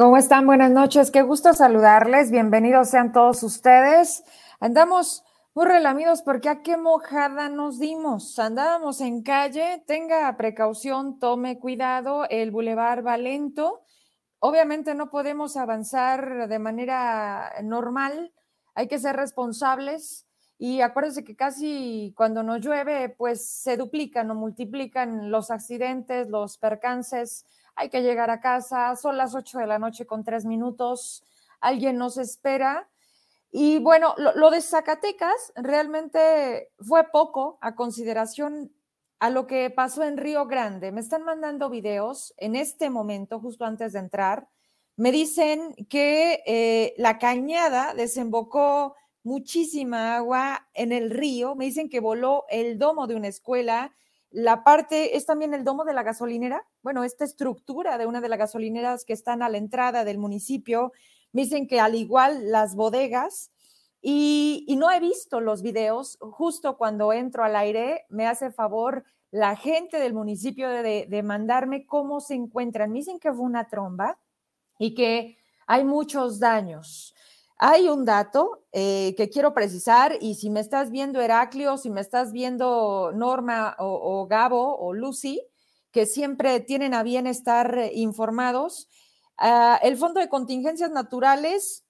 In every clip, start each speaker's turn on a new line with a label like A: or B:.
A: ¿Cómo están? Buenas noches. Qué gusto saludarles. Bienvenidos sean todos ustedes. Andamos muy relamidos porque a qué mojada nos dimos. Andábamos en calle. Tenga precaución, tome cuidado. El bulevar va lento. Obviamente no podemos avanzar de manera normal. Hay que ser responsables. Y acuérdense que casi cuando nos llueve, pues se duplican o multiplican los accidentes, los percances hay que llegar a casa, son las 8 de la noche con tres minutos, alguien nos espera. Y bueno, lo, de Zacatecas realmente fue poco a consideración a lo que pasó en Río Grande. Me están mandando videos en este momento, justo antes de entrar. Me dicen que eh, la cañada desembocó muchísima agua en el río. Me dicen que voló el domo de una escuela la parte es también el domo de la gasolinera. Bueno, esta estructura de una de las gasolineras que están a la entrada del municipio. Me dicen que al igual las bodegas. Y, no he visto los videos. Justo cuando entro al aire, me hace favor la gente del municipio de, de mandarme cómo se encuentran. Me dicen que fue una tromba y que hay muchos daños. Hay un dato eh, que quiero precisar y si me estás viendo Heraclio, si me estás viendo Norma o, Gabo o Lucy, que siempre tienen a bien estar eh, informados, ah, el Fondo de Contingencias Naturales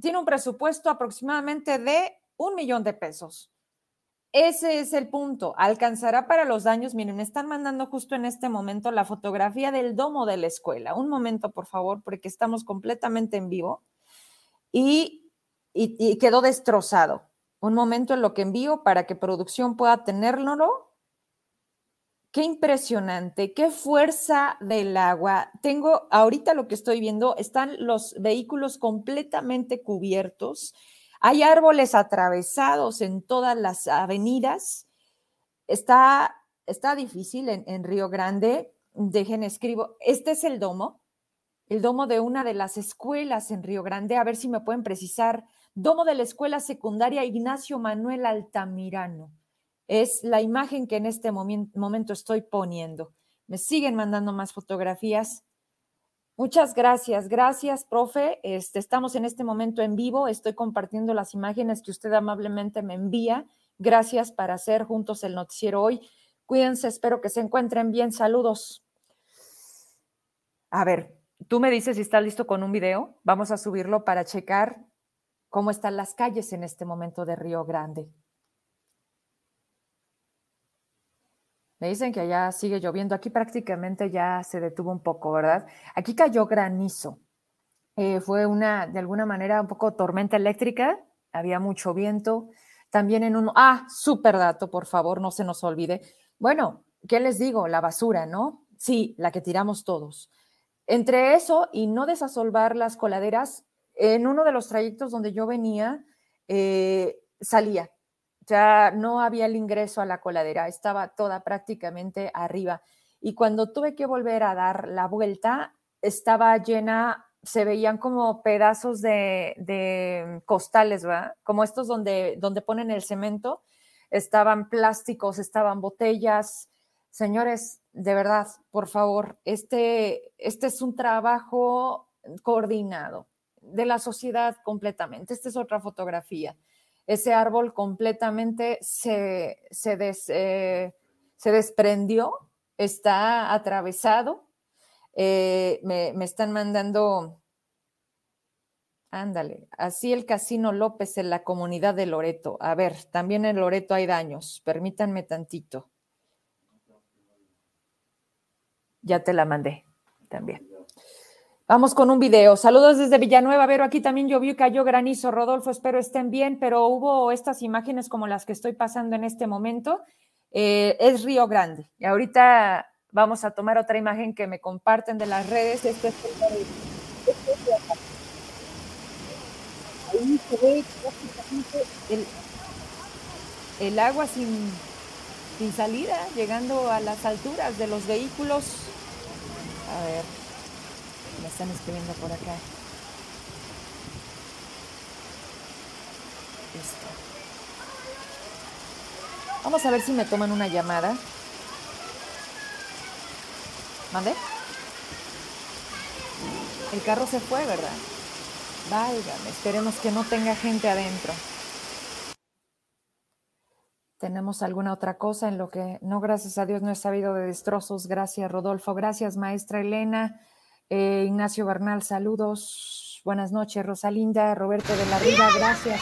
A: tiene un presupuesto aproximadamente de un millón de pesos. Ese es el punto. Alcanzará para los daños. Miren, me están mandando justo en este momento la fotografía del domo de la escuela. Un momento, por favor, porque estamos completamente en vivo y, quedó destrozado. Un momento en lo que envío para que producción pueda tenerlo. Qué impresionante, qué fuerza del agua. Tengo ahorita lo que estoy viendo, están los vehículos completamente cubiertos. Hay árboles atravesados en todas las avenidas. Está, está difícil en, en Río Grande. Dejen escribo. Este es el domo el domo de una de las escuelas en Río Grande, a ver si me pueden precisar, domo de la escuela secundaria Ignacio Manuel Altamirano. Es la imagen que en este momento estoy poniendo. Me siguen mandando más fotografías. Muchas gracias, gracias, profe. Este, estamos en este momento en vivo. Estoy compartiendo las imágenes que usted amablemente me envía. Gracias para hacer juntos el noticiero hoy. Cuídense, espero que se encuentren bien. Saludos. A ver, Tú me dices si estás listo con un video. Vamos a subirlo para checar cómo están las calles en este momento de Río Grande. Me dicen que allá sigue lloviendo. Aquí prácticamente ya se detuvo un poco, ¿verdad? Aquí cayó granizo. Eh, fue una, de alguna manera, un poco tormenta eléctrica. Había mucho viento. También en un... Ah, súper dato, por favor, no se nos olvide. Bueno, ¿qué les digo? La basura, ¿no? Sí, la que tiramos todos. Entre eso y no desasolvar las coladeras, en uno de los trayectos donde yo venía, eh, salía. Ya no había el ingreso a la coladera, estaba toda prácticamente arriba. Y cuando tuve que volver a dar la vuelta, estaba llena, se veían como pedazos de, costales, ¿verdad? Como estos donde, donde ponen el cemento. Estaban plásticos, estaban botellas. Señores, de verdad, por favor, este, este es un trabajo coordinado de la sociedad completamente. Esta es otra fotografía. Ese árbol completamente se, se, eh, desprendió, está atravesado. Eh, me, me están mandando, ándale, así el Casino López en la comunidad de Loreto. A ver, también en Loreto hay daños, permítanme tantito. Ya te la mandé también. Vamos con un video. Saludos desde Villanueva, Vero. Aquí también llovió y cayó granizo. Rodolfo, espero estén bien, pero hubo estas imágenes como las que estoy pasando en este momento. Eh, es Río Grande. Y ahorita vamos a tomar otra imagen que me comparten de las redes. Esto es Ahí el, agua sin salida, llegando a las alturas de los vehículos a ver, me están escribiendo por acá. Listo. Vamos a ver si me toman una llamada. ¿Mande? El carro se fue, ¿verdad? Válgame, esperemos que no tenga gente adentro. ¿Tenemos alguna otra cosa en lo que no, gracias a Dios, no he sabido de destrozos? Gracias, Rodolfo. Gracias, maestra Elena. Eh, Ignacio Bernal, saludos. Buenas noches, Rosalinda. Roberto de la Riva, gracias.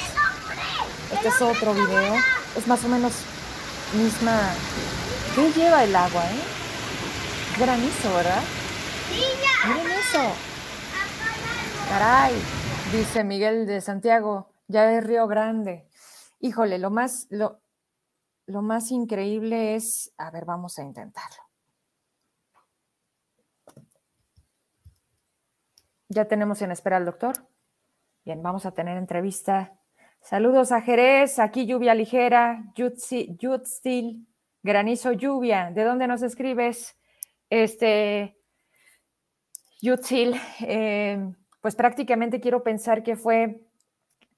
A: Este es otro video. Es más o menos misma. ¿Qué lleva el agua, eh? Granizo, ¿verdad? Miren eso. Caray, dice Miguel de Santiago, ya es Río Grande. Híjole, lo más, lo, lo más increíble es, a ver, vamos a intentarlo. Ya tenemos en espera al doctor. Bien, vamos a tener entrevista. Saludos a Jerez, aquí lluvia ligera, Yutzil, granizo lluvia. ¿De dónde nos escribes? Este, Yutzil, eh, pues prácticamente quiero pensar que fue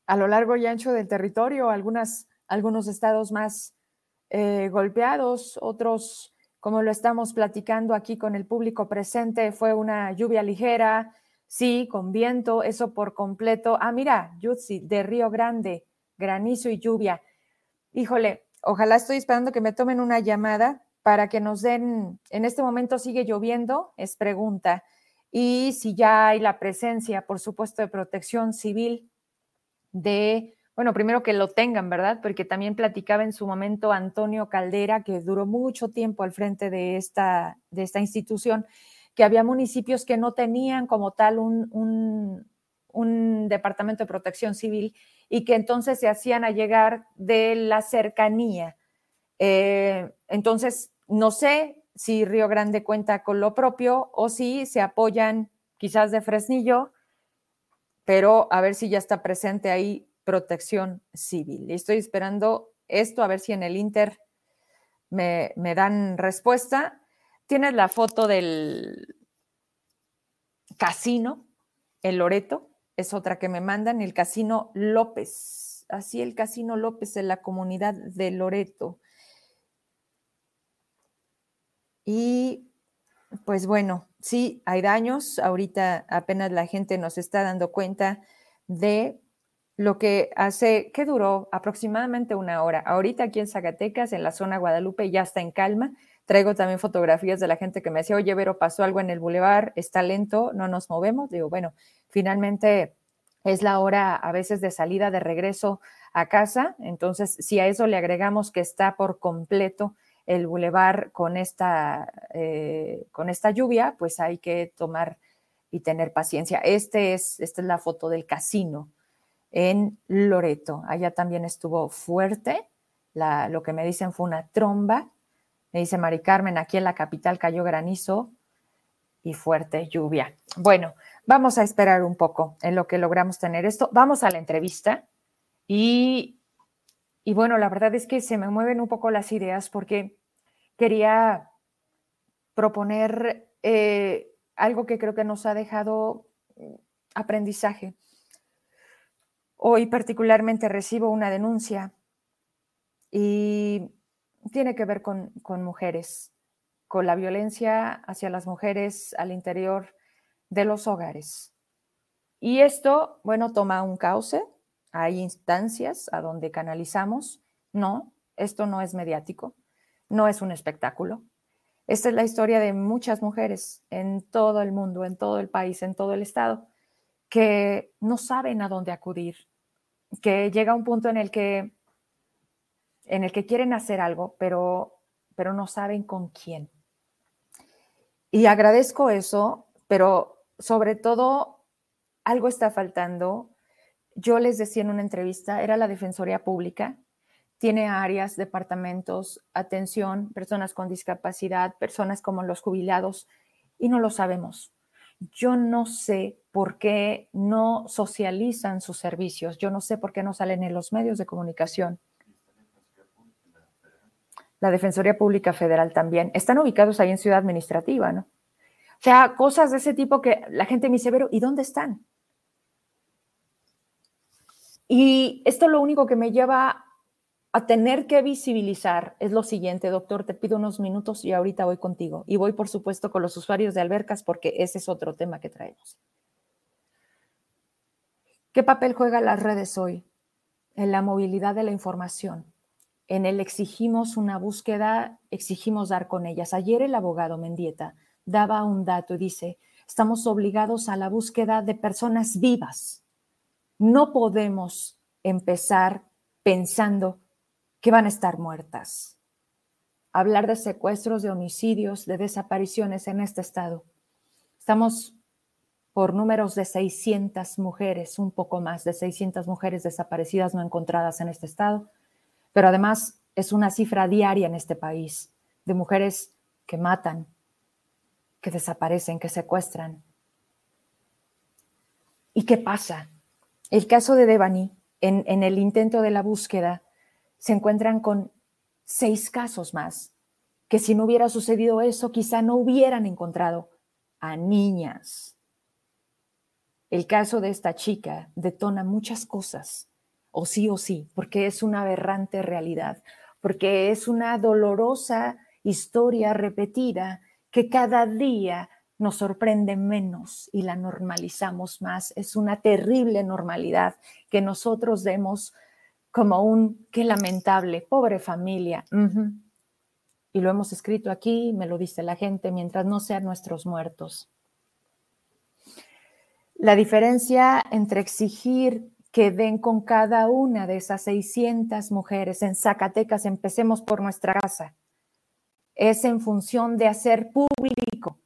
A: a lo largo y ancho del territorio, algunas, algunos estados más eh, golpeados, otros, como lo estamos platicando aquí con el público presente, fue una lluvia ligera, sí, con viento, eso por completo. Ah, mira, Yutsi, de Río Grande, granizo y lluvia. Híjole, ojalá estoy esperando que me tomen una llamada para que nos den, en este momento sigue lloviendo, es pregunta, y si ya hay la presencia, por supuesto, de protección civil de bueno, primero que lo tengan, ¿verdad? Porque también platicaba en su momento Antonio Caldera, que duró mucho tiempo al frente de esta, de esta institución, que había municipios que no tenían como tal un, un, departamento de protección civil y que entonces se hacían a llegar de la cercanía. Eh, entonces, no sé si Río Grande cuenta con lo propio o si se apoyan quizás de Fresnillo, pero a ver si ya está presente ahí protección civil. Estoy esperando esto, a ver si en el Inter me, dan respuesta. Tienes la foto del casino, el Loreto, es otra que me mandan, el casino López, así el casino López en la comunidad de Loreto. Y pues bueno, sí, hay daños, ahorita apenas la gente nos está dando cuenta de lo que hace, que duró aproximadamente una hora. Ahorita aquí en Zacatecas, en la zona Guadalupe, ya está en calma. Traigo también fotografías de la gente que me decía, oye, Vero, pasó algo en el bulevar, está lento, no nos movemos. Digo, bueno, finalmente es la hora a veces de salida, de regreso a casa. Entonces, si a eso le agregamos que está por completo el bulevar con esta, eh, con esta lluvia, pues hay que tomar y tener paciencia. Este es, esta es la foto del casino en Loreto. Allá también estuvo fuerte. lo que me dicen fue una tromba. Me dice Mari Carmen, aquí en la capital cayó granizo y fuerte lluvia. Bueno, vamos a esperar un poco en lo que logramos tener esto. Vamos a la entrevista y, y bueno, la verdad es que se me mueven un poco las ideas porque quería proponer eh, algo que creo que nos ha dejado aprendizaje. Hoy particularmente recibo una denuncia y tiene que ver con, mujeres, con la violencia hacia las mujeres al interior de los hogares. Y esto, bueno, toma un cauce, hay instancias a donde canalizamos. No, esto no es mediático, no es un espectáculo. Esta es la historia de muchas mujeres en todo el mundo, en todo el país, en todo el estado, que no saben a dónde acudir, que llega un punto en el que, en el que quieren hacer algo, pero, pero no saben con quién. Y agradezco eso, pero sobre todo algo está faltando. Yo les decía en una entrevista, era la Defensoría Pública, tiene áreas, departamentos, atención, personas con discapacidad, personas como los jubilados, y no lo sabemos. Yo no sé por qué no socializan sus servicios, yo no sé por qué no salen en los medios de comunicación. La Defensoría Pública Federal también. Están ubicados ahí en Ciudad Administrativa, ¿no? O sea, cosas de ese tipo que la gente me dice, ¿y dónde están? Y esto lo único que me lleva a tener que visibilizar es lo siguiente, doctor, te pido unos minutos y ahorita voy contigo. Y voy, por supuesto, con los usuarios de albercas porque ese es otro tema que traemos. ¿Qué papel juegan las redes hoy? En la movilidad de la información. En el exigimos una búsqueda, exigimos dar con ellas. Ayer el abogado Mendieta daba un dato y dice, estamos obligados a la búsqueda de personas vivas. No podemos empezar pensando que van a estar muertas. Hablar de secuestros, de homicidios, de desapariciones en este estado. Estamos por números de 600 mujeres, un poco más de 600 mujeres desaparecidas no encontradas en este estado, pero además es una cifra diaria en este país de mujeres que matan, que desaparecen, que secuestran. ¿Y qué pasa? El caso de Devani, en, en el intento de la búsqueda, se encuentran con seis casos más, que si no hubiera sucedido eso, quizá no hubieran encontrado a niñas. El caso de esta chica detona muchas cosas, o sí o sí, porque es una aberrante realidad, porque es una dolorosa historia repetida que cada día nos sorprende menos y la normalizamos más. Es una terrible normalidad que nosotros demos como un, qué lamentable, pobre familia. Y lo hemos escrito aquí, me lo dice la gente, mientras no sean nuestros muertos. La diferencia entre exigir que den con cada una de esas 600 mujeres en Zacatecas, empecemos por nuestra casa, es en función de hacer público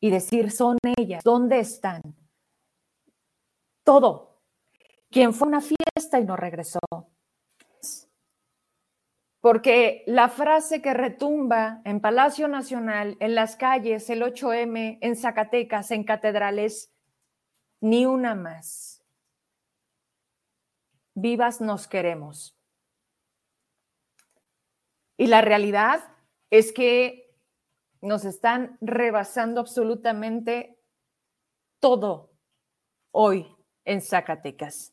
A: y decir, son ellas, ¿dónde están? Todo. Quien fue a una fiesta y no regresó. Porque la frase que retumba en Palacio Nacional, en las calles, el 8M, en Zacatecas, en catedrales, ni una más. Vivas nos queremos. Y la realidad es que nos están rebasando absolutamente todo hoy en Zacatecas.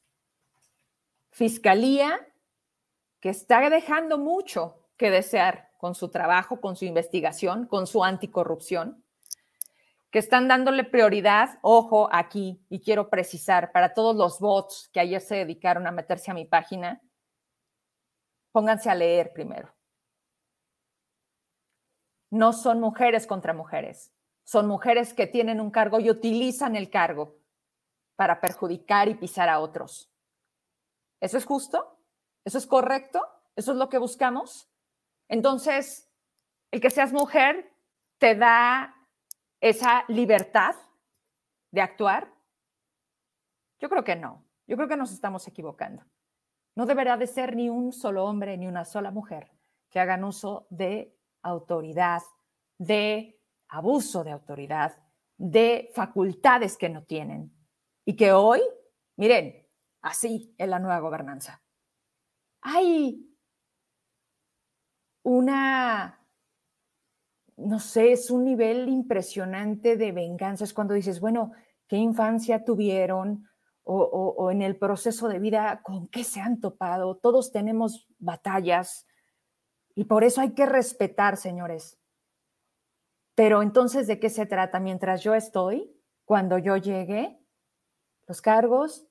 A: Fiscalía que está dejando mucho que desear con su trabajo, con su investigación, con su anticorrupción que están dándole prioridad, ojo aquí, y quiero precisar, para todos los bots que ayer se dedicaron a meterse a mi página, pónganse a leer primero. No son mujeres contra mujeres, son mujeres que tienen un cargo y utilizan el cargo para perjudicar y pisar a otros. ¿Eso es justo? ¿Eso es correcto? ¿Eso es lo que buscamos? Entonces, el que seas mujer te da esa libertad de actuar? Yo creo que no. Yo creo que nos estamos equivocando. No deberá de ser ni un solo hombre ni una sola mujer que hagan uso de autoridad, de abuso de autoridad, de facultades que no tienen. Y que hoy, miren, así en la nueva gobernanza. Hay una no sé, es un nivel impresionante de venganza. Es cuando dices, bueno, ¿qué infancia tuvieron? O, en el proceso de vida, ¿con qué se han topado? Todos tenemos batallas y por eso hay que respetar, señores. Pero entonces, ¿de qué se trata? Mientras yo estoy, cuando yo llegue, los cargos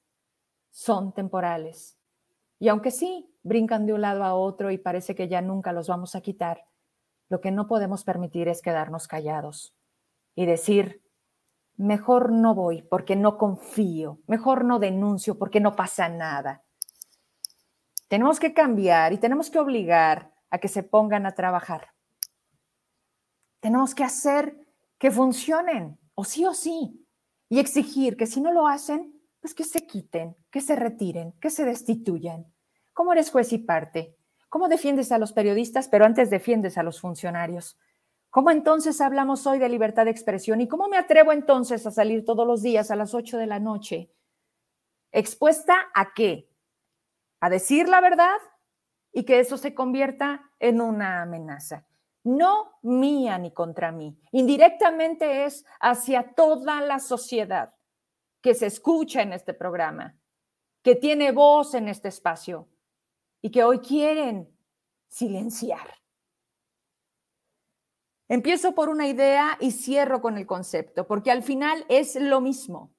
A: son temporales. Y aunque sí, brincan de un lado a otro y parece que ya nunca los vamos a quitar, lo que no podemos permitir es quedarnos callados y decir, mejor no voy porque no confío, mejor no denuncio porque no pasa nada. Tenemos que cambiar y tenemos que obligar a que se pongan a trabajar. Tenemos que hacer que funcionen, o sí o sí, y exigir que si no lo hacen, pues que se quiten, que se retiren, que se destituyan. ¿Cómo eres juez y parte? ¿Cómo defiendes a los periodistas, pero antes defiendes a los funcionarios? ¿Cómo entonces hablamos hoy de libertad de expresión? ¿Y cómo me atrevo entonces a salir todos los días a las 8 de la noche? ¿Expuesta a qué? ¿A decir la verdad? Y que eso se convierta en una amenaza. No mía ni contra mí. Indirectamente es hacia toda la sociedad que se escucha en este programa, que tiene voz en este espacio, y que hoy quieren silenciar. Empiezo por una idea y cierro con el concepto, porque al final es lo mismo.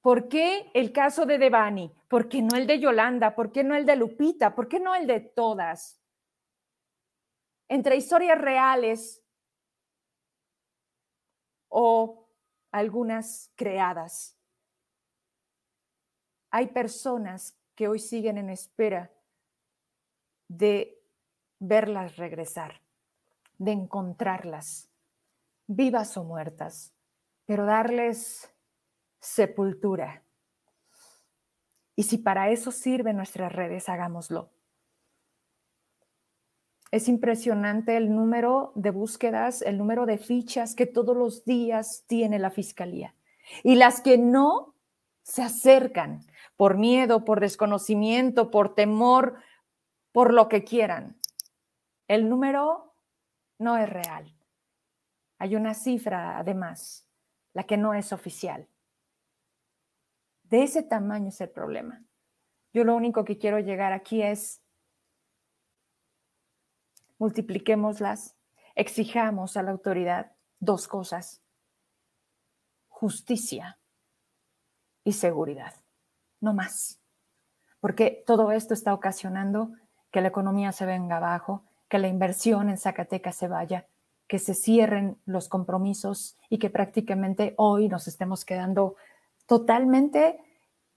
A: ¿Por qué el caso de Devani? ¿Por qué no el de Yolanda? ¿Por qué no el de Lupita? ¿Por qué no el de todas? Entre historias reales o algunas creadas. Hay personas que hoy siguen en espera de verlas regresar, de encontrarlas, vivas o muertas, pero darles sepultura. Y si para eso sirven nuestras redes, hagámoslo. Es impresionante el número de búsquedas, el número de fichas que todos los días tiene la fiscalía. Y las que no se acercan por miedo, por desconocimiento, por temor, por lo que quieran. El número no es real. Hay una cifra, además, la que no es oficial. De ese tamaño es el problema. Yo lo único que quiero llegar aquí es multipliquémoslas, exijamos a la autoridad dos cosas, justicia y seguridad, no más, porque todo esto está ocasionando que la economía se venga abajo, que la inversión en Zacatecas se vaya, que se cierren los compromisos y que prácticamente hoy nos estemos quedando totalmente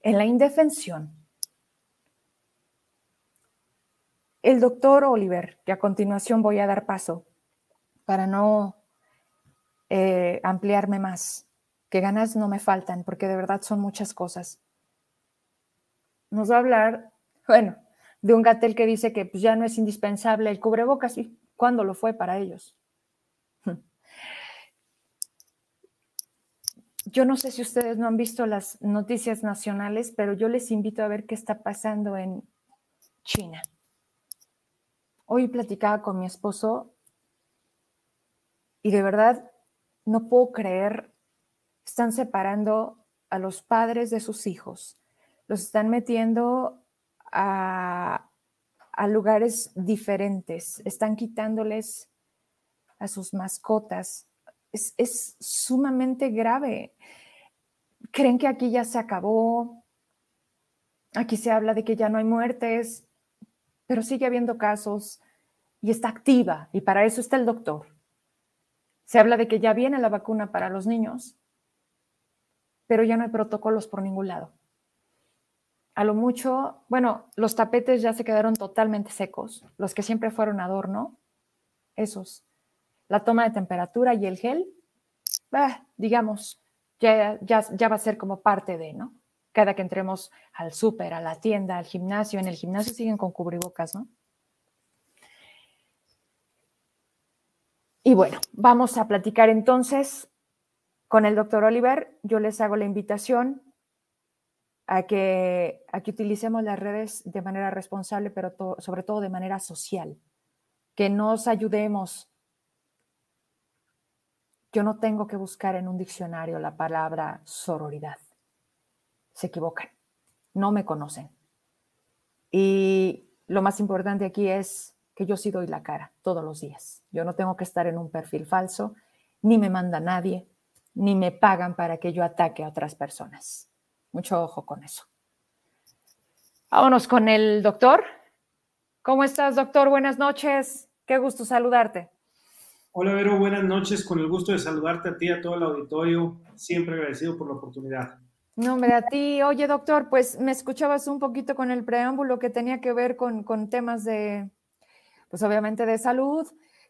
A: en la indefensión. El doctor Oliver, que a continuación voy a dar paso para no eh, ampliarme más, que ganas no me faltan, porque de verdad son muchas cosas. Nos va a hablar, bueno, de un gatel que dice que pues, ya no es indispensable el cubrebocas y cuándo lo fue para ellos. yo no sé si ustedes no han visto las noticias nacionales, pero yo les invito a ver qué está pasando en China. Hoy platicaba con mi esposo y de verdad no puedo creer, están separando a los padres de sus hijos, los están metiendo a, lugares diferentes, están quitándoles a sus mascotas, es, sumamente grave. Creen que aquí ya se acabó, aquí se habla de que ya no hay muertes, pero sigue habiendo casos y está activa y para eso está el doctor. Se habla de que ya viene la vacuna para los niños, pero ya no hay protocolos por ningún lado. A lo mucho, bueno, los tapetes ya se quedaron totalmente secos, los que siempre fueron adorno, esos la toma de temperatura y el gel, digamos, ya, ya, ya va a ser como parte de, ¿no? Cada que entremos al súper, a la tienda, al gimnasio, en el gimnasio siguen con cubrebocas, ¿no? Y bueno, vamos a platicar entonces con el doctor Oliver. Yo les hago la invitación a que, a que utilicemos las redes de manera responsable, pero sobre todo de manera social, que nos ayudemos yo no tengo que buscar en un diccionario la palabra sororidad. Se equivocan, no me conocen. Y lo más importante aquí es que yo sí doy la cara todos los días. Yo no tengo que estar en un perfil falso, ni me manda nadie, ni me pagan para que yo ataque a otras personas. Mucho ojo con eso. Vámonos con el doctor. ¿Cómo estás, doctor? Buenas noches. Qué gusto saludarte.
B: Hola Vero, buenas noches. Con el gusto de saludarte a ti, a todo el auditorio. Siempre agradecido por la oportunidad.
A: No, hombre, a ti. Oye, doctor, pues me escuchabas un poquito con el preámbulo que tenía que ver con, con temas de, pues obviamente de salud.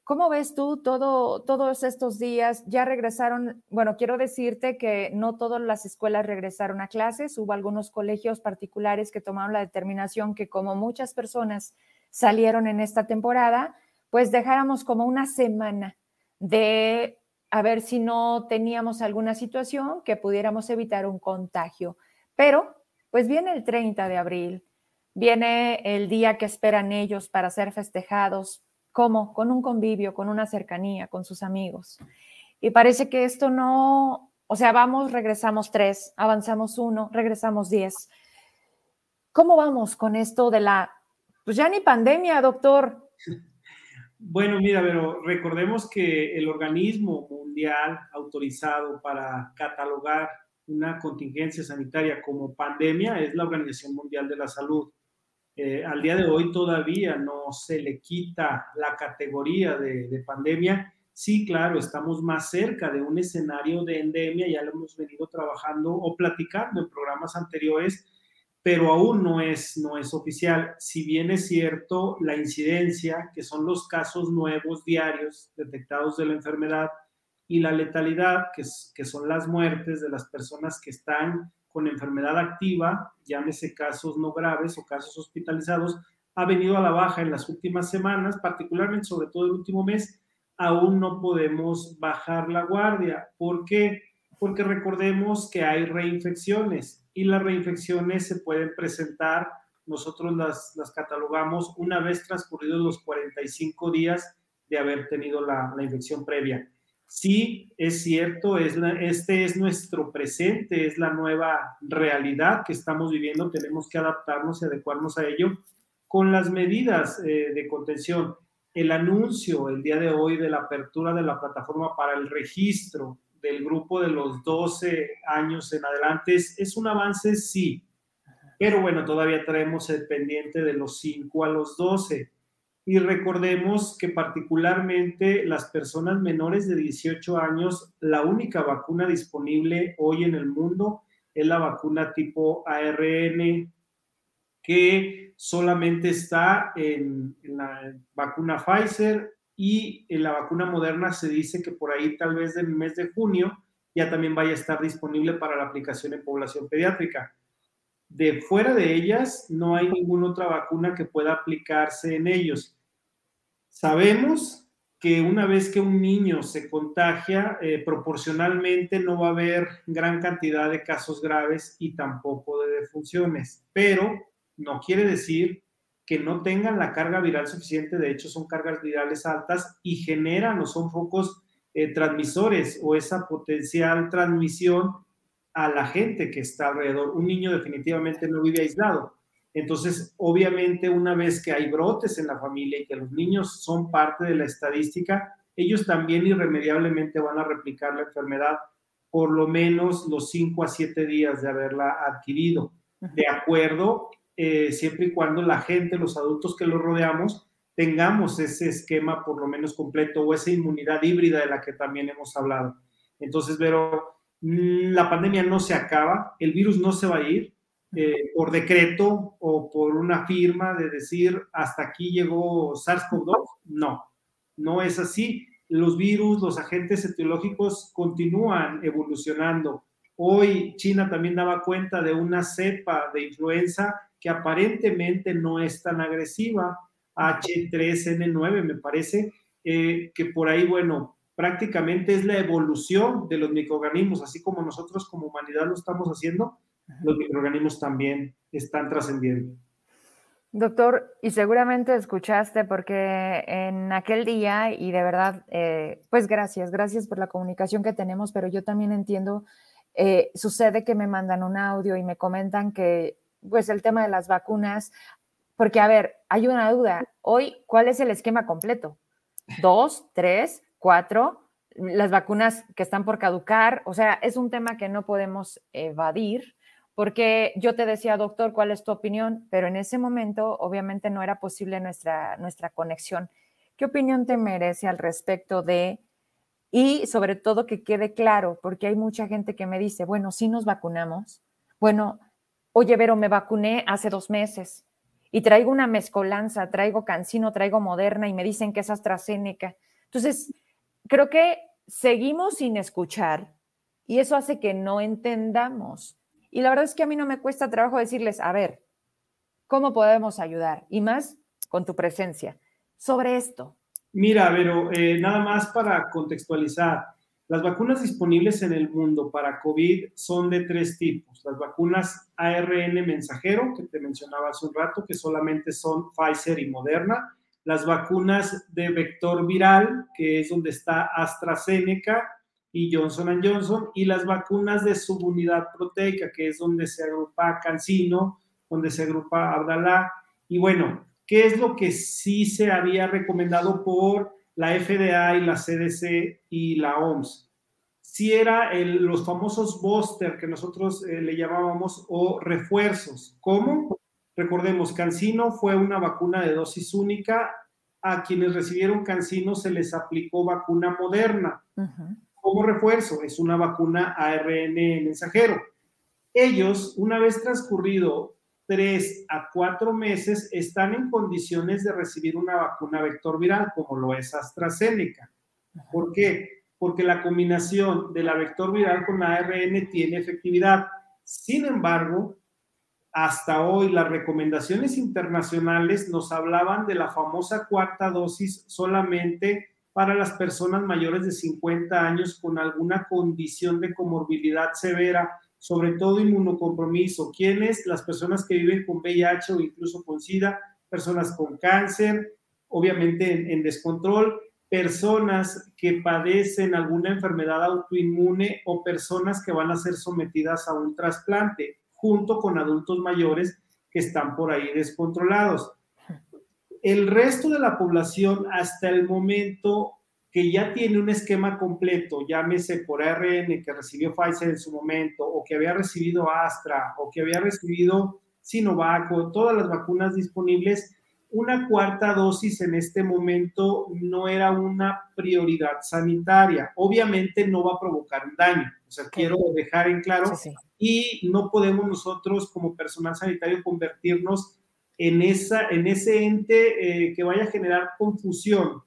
A: ¿Cómo ves tú todo, todos estos días? Ya regresaron, bueno, quiero decirte que no todas las escuelas regresaron a clases, hubo algunos colegios particulares que tomaron la determinación que como muchas personas salieron en esta temporada, pues dejáramos como una semana de a ver si no teníamos alguna situación que pudiéramos evitar un contagio. Pero, pues viene el 30 de abril, viene el día que esperan ellos para ser festejados, como con un convivio, con una cercanía, con sus amigos. Y parece que esto no, o sea, vamos, regresamos tres, avanzamos uno, regresamos diez. ¿Cómo vamos con esto de la, pues ya ni pandemia, doctor?
B: Bueno, mira, pero recordemos que el organismo mundial autorizado para catalogar una contingencia sanitaria como pandemia es la Organización Mundial de la Salud. Eh, al día de hoy todavía no se le quita la categoría de, de, pandemia. Sí, claro, estamos más cerca de un escenario de endemia, ya lo hemos venido trabajando o platicando en programas anteriores, pero aún no es, no es oficial. Si bien es cierto, la incidencia, que son los casos nuevos diarios detectados de la enfermedad, y la letalidad, que, que son las muertes de las personas que están con enfermedad activa, llámese casos no graves o casos hospitalizados, ha venido a la baja en las últimas semanas, particularmente sobre todo el último mes, aún no podemos bajar la guardia. ¿Por qué? Porque recordemos que hay reinfecciones y las reinfecciones se pueden presentar, nosotros las, las catalogamos una vez transcurridos los 45 días de haber tenido la, la infección previa. Sí, es cierto, es este es nuestro presente, es la nueva realidad que estamos viviendo, tenemos que adaptarnos y adecuarnos a ello con las medidas eh, de contención. El anuncio el día de hoy de la apertura de la plataforma para el registro del grupo de los 12 años en adelante es, es un avance, sí, pero bueno, todavía traemos el pendiente de los 5 a los 12 y recordemos que particularmente las personas menores de 18 años, la única vacuna disponible hoy en el mundo es la vacuna tipo ARN, que solamente está en, la vacuna Pfizer y en la vacuna moderna se dice que por ahí tal vez del mes de junio ya también vaya a estar disponible para la aplicación en población pediátrica. De fuera de ellas, no hay ninguna otra vacuna que pueda aplicarse en ellos. Sabemos que una vez que un niño se contagia, eh, proporcionalmente no va a haber gran cantidad de casos graves y tampoco de defunciones, pero no quiere decir que no tengan la carga viral suficiente, de hecho son cargas virales altas y generan o son focos eh, transmisores o esa potencial transmisión a la gente que está alrededor. Un niño definitivamente no vive aislado. Entonces, obviamente, una vez que hay brotes en la familia y que los niños son parte de la estadística, ellos también irremediablemente van a replicar la enfermedad por lo menos los 5 a 7 días de haberla adquirido. De acuerdo, eh, siempre y cuando la gente, los adultos que los rodeamos, tengamos ese esquema por lo menos completo o esa inmunidad híbrida de la que también hemos hablado. Entonces, pero mm, la pandemia no se acaba, el virus no se va a ir, eh, por decreto o por una firma de decir hasta aquí llegó SARS-CoV-2. No, no es así. Los virus, los agentes etiológicos continúan evolucionando. Hoy China también daba cuenta de una cepa de influenza que aparentemente no es tan agresiva, H3N9 me parece, eh, que por ahí, bueno, prácticamente es la evolución de los microorganismos, así como nosotros como humanidad lo estamos haciendo, los microorganismos también están trascendiendo.
A: Doctor, y seguramente escuchaste porque en aquel día, y de verdad, eh, pues gracias, gracias por la comunicación que tenemos, pero yo también entiendo, eh, sucede que me mandan un audio y me comentan que, pues el tema de las vacunas, porque a ver, hay una duda, hoy, ¿cuál es el esquema completo? ¿Dos, tres, cuatro? Las vacunas que están por caducar, o sea, es un tema que no podemos evadir porque yo te decía, doctor, ¿cuál es tu opinión? Pero en ese momento, obviamente, no era posible nuestra, nuestra conexión. ¿Qué opinión te merece al respecto de, y sobre todo que quede claro, porque hay mucha gente que me dice, bueno, sí nos vacunamos, bueno, oye, pero me vacuné hace dos meses y traigo una mezcolanza, traigo cancino, traigo moderna y me dicen que es AstraZeneca. Entonces, creo que seguimos sin escuchar y eso hace que no entendamos y la verdad es que a mí no me cuesta trabajo decirles, a ver, ¿cómo podemos ayudar? Y más con tu presencia sobre esto.
B: Mira, pero eh, nada más para contextualizar, las vacunas disponibles en el mundo para COVID son de tres tipos. Las vacunas ARN mensajero, que te mencionaba hace un rato, que solamente son Pfizer y Moderna. Las vacunas de vector viral, que es donde está AstraZeneca y Johnson Johnson, y las vacunas de subunidad proteica, que es donde se agrupa Cancino, donde se agrupa Abdalá. Y bueno, ¿qué es lo que sí se había recomendado por la FDA y la CDC y la OMS? si era los famosos booster que nosotros eh, le llamábamos o refuerzos. ¿Cómo? Recordemos, Cancino fue una vacuna de dosis única. A quienes recibieron Cancino se les aplicó vacuna moderna. Como refuerzo, es una vacuna ARN mensajero. Ellos, una vez transcurrido tres a cuatro meses, están en condiciones de recibir una vacuna vector viral, como lo es AstraZeneca. ¿Por qué? porque la combinación de la vector viral con la ARN tiene efectividad. Sin embargo, hasta hoy las recomendaciones internacionales nos hablaban de la famosa cuarta dosis solamente para las personas mayores de 50 años con alguna condición de comorbilidad severa, sobre todo inmunocompromiso. ¿Quiénes? Las personas que viven con VIH o incluso con SIDA, personas con cáncer, obviamente en, en descontrol, personas que padecen alguna enfermedad autoinmune o personas que van a ser sometidas a un trasplante, junto con adultos mayores que están por ahí descontrolados. El resto de la población hasta el momento que ya tiene un esquema completo, llámese por ARN que recibió Pfizer en su momento, o que había recibido Astra, o que había recibido Sinovac, o todas las vacunas disponibles, una cuarta dosis en este momento no era una prioridad sanitaria. Obviamente no va a provocar un daño. O sea, quiero dejar en claro. Y no podemos nosotros como personal sanitario convertirnos en, esa, en ese ente eh, que vaya a generar confusión.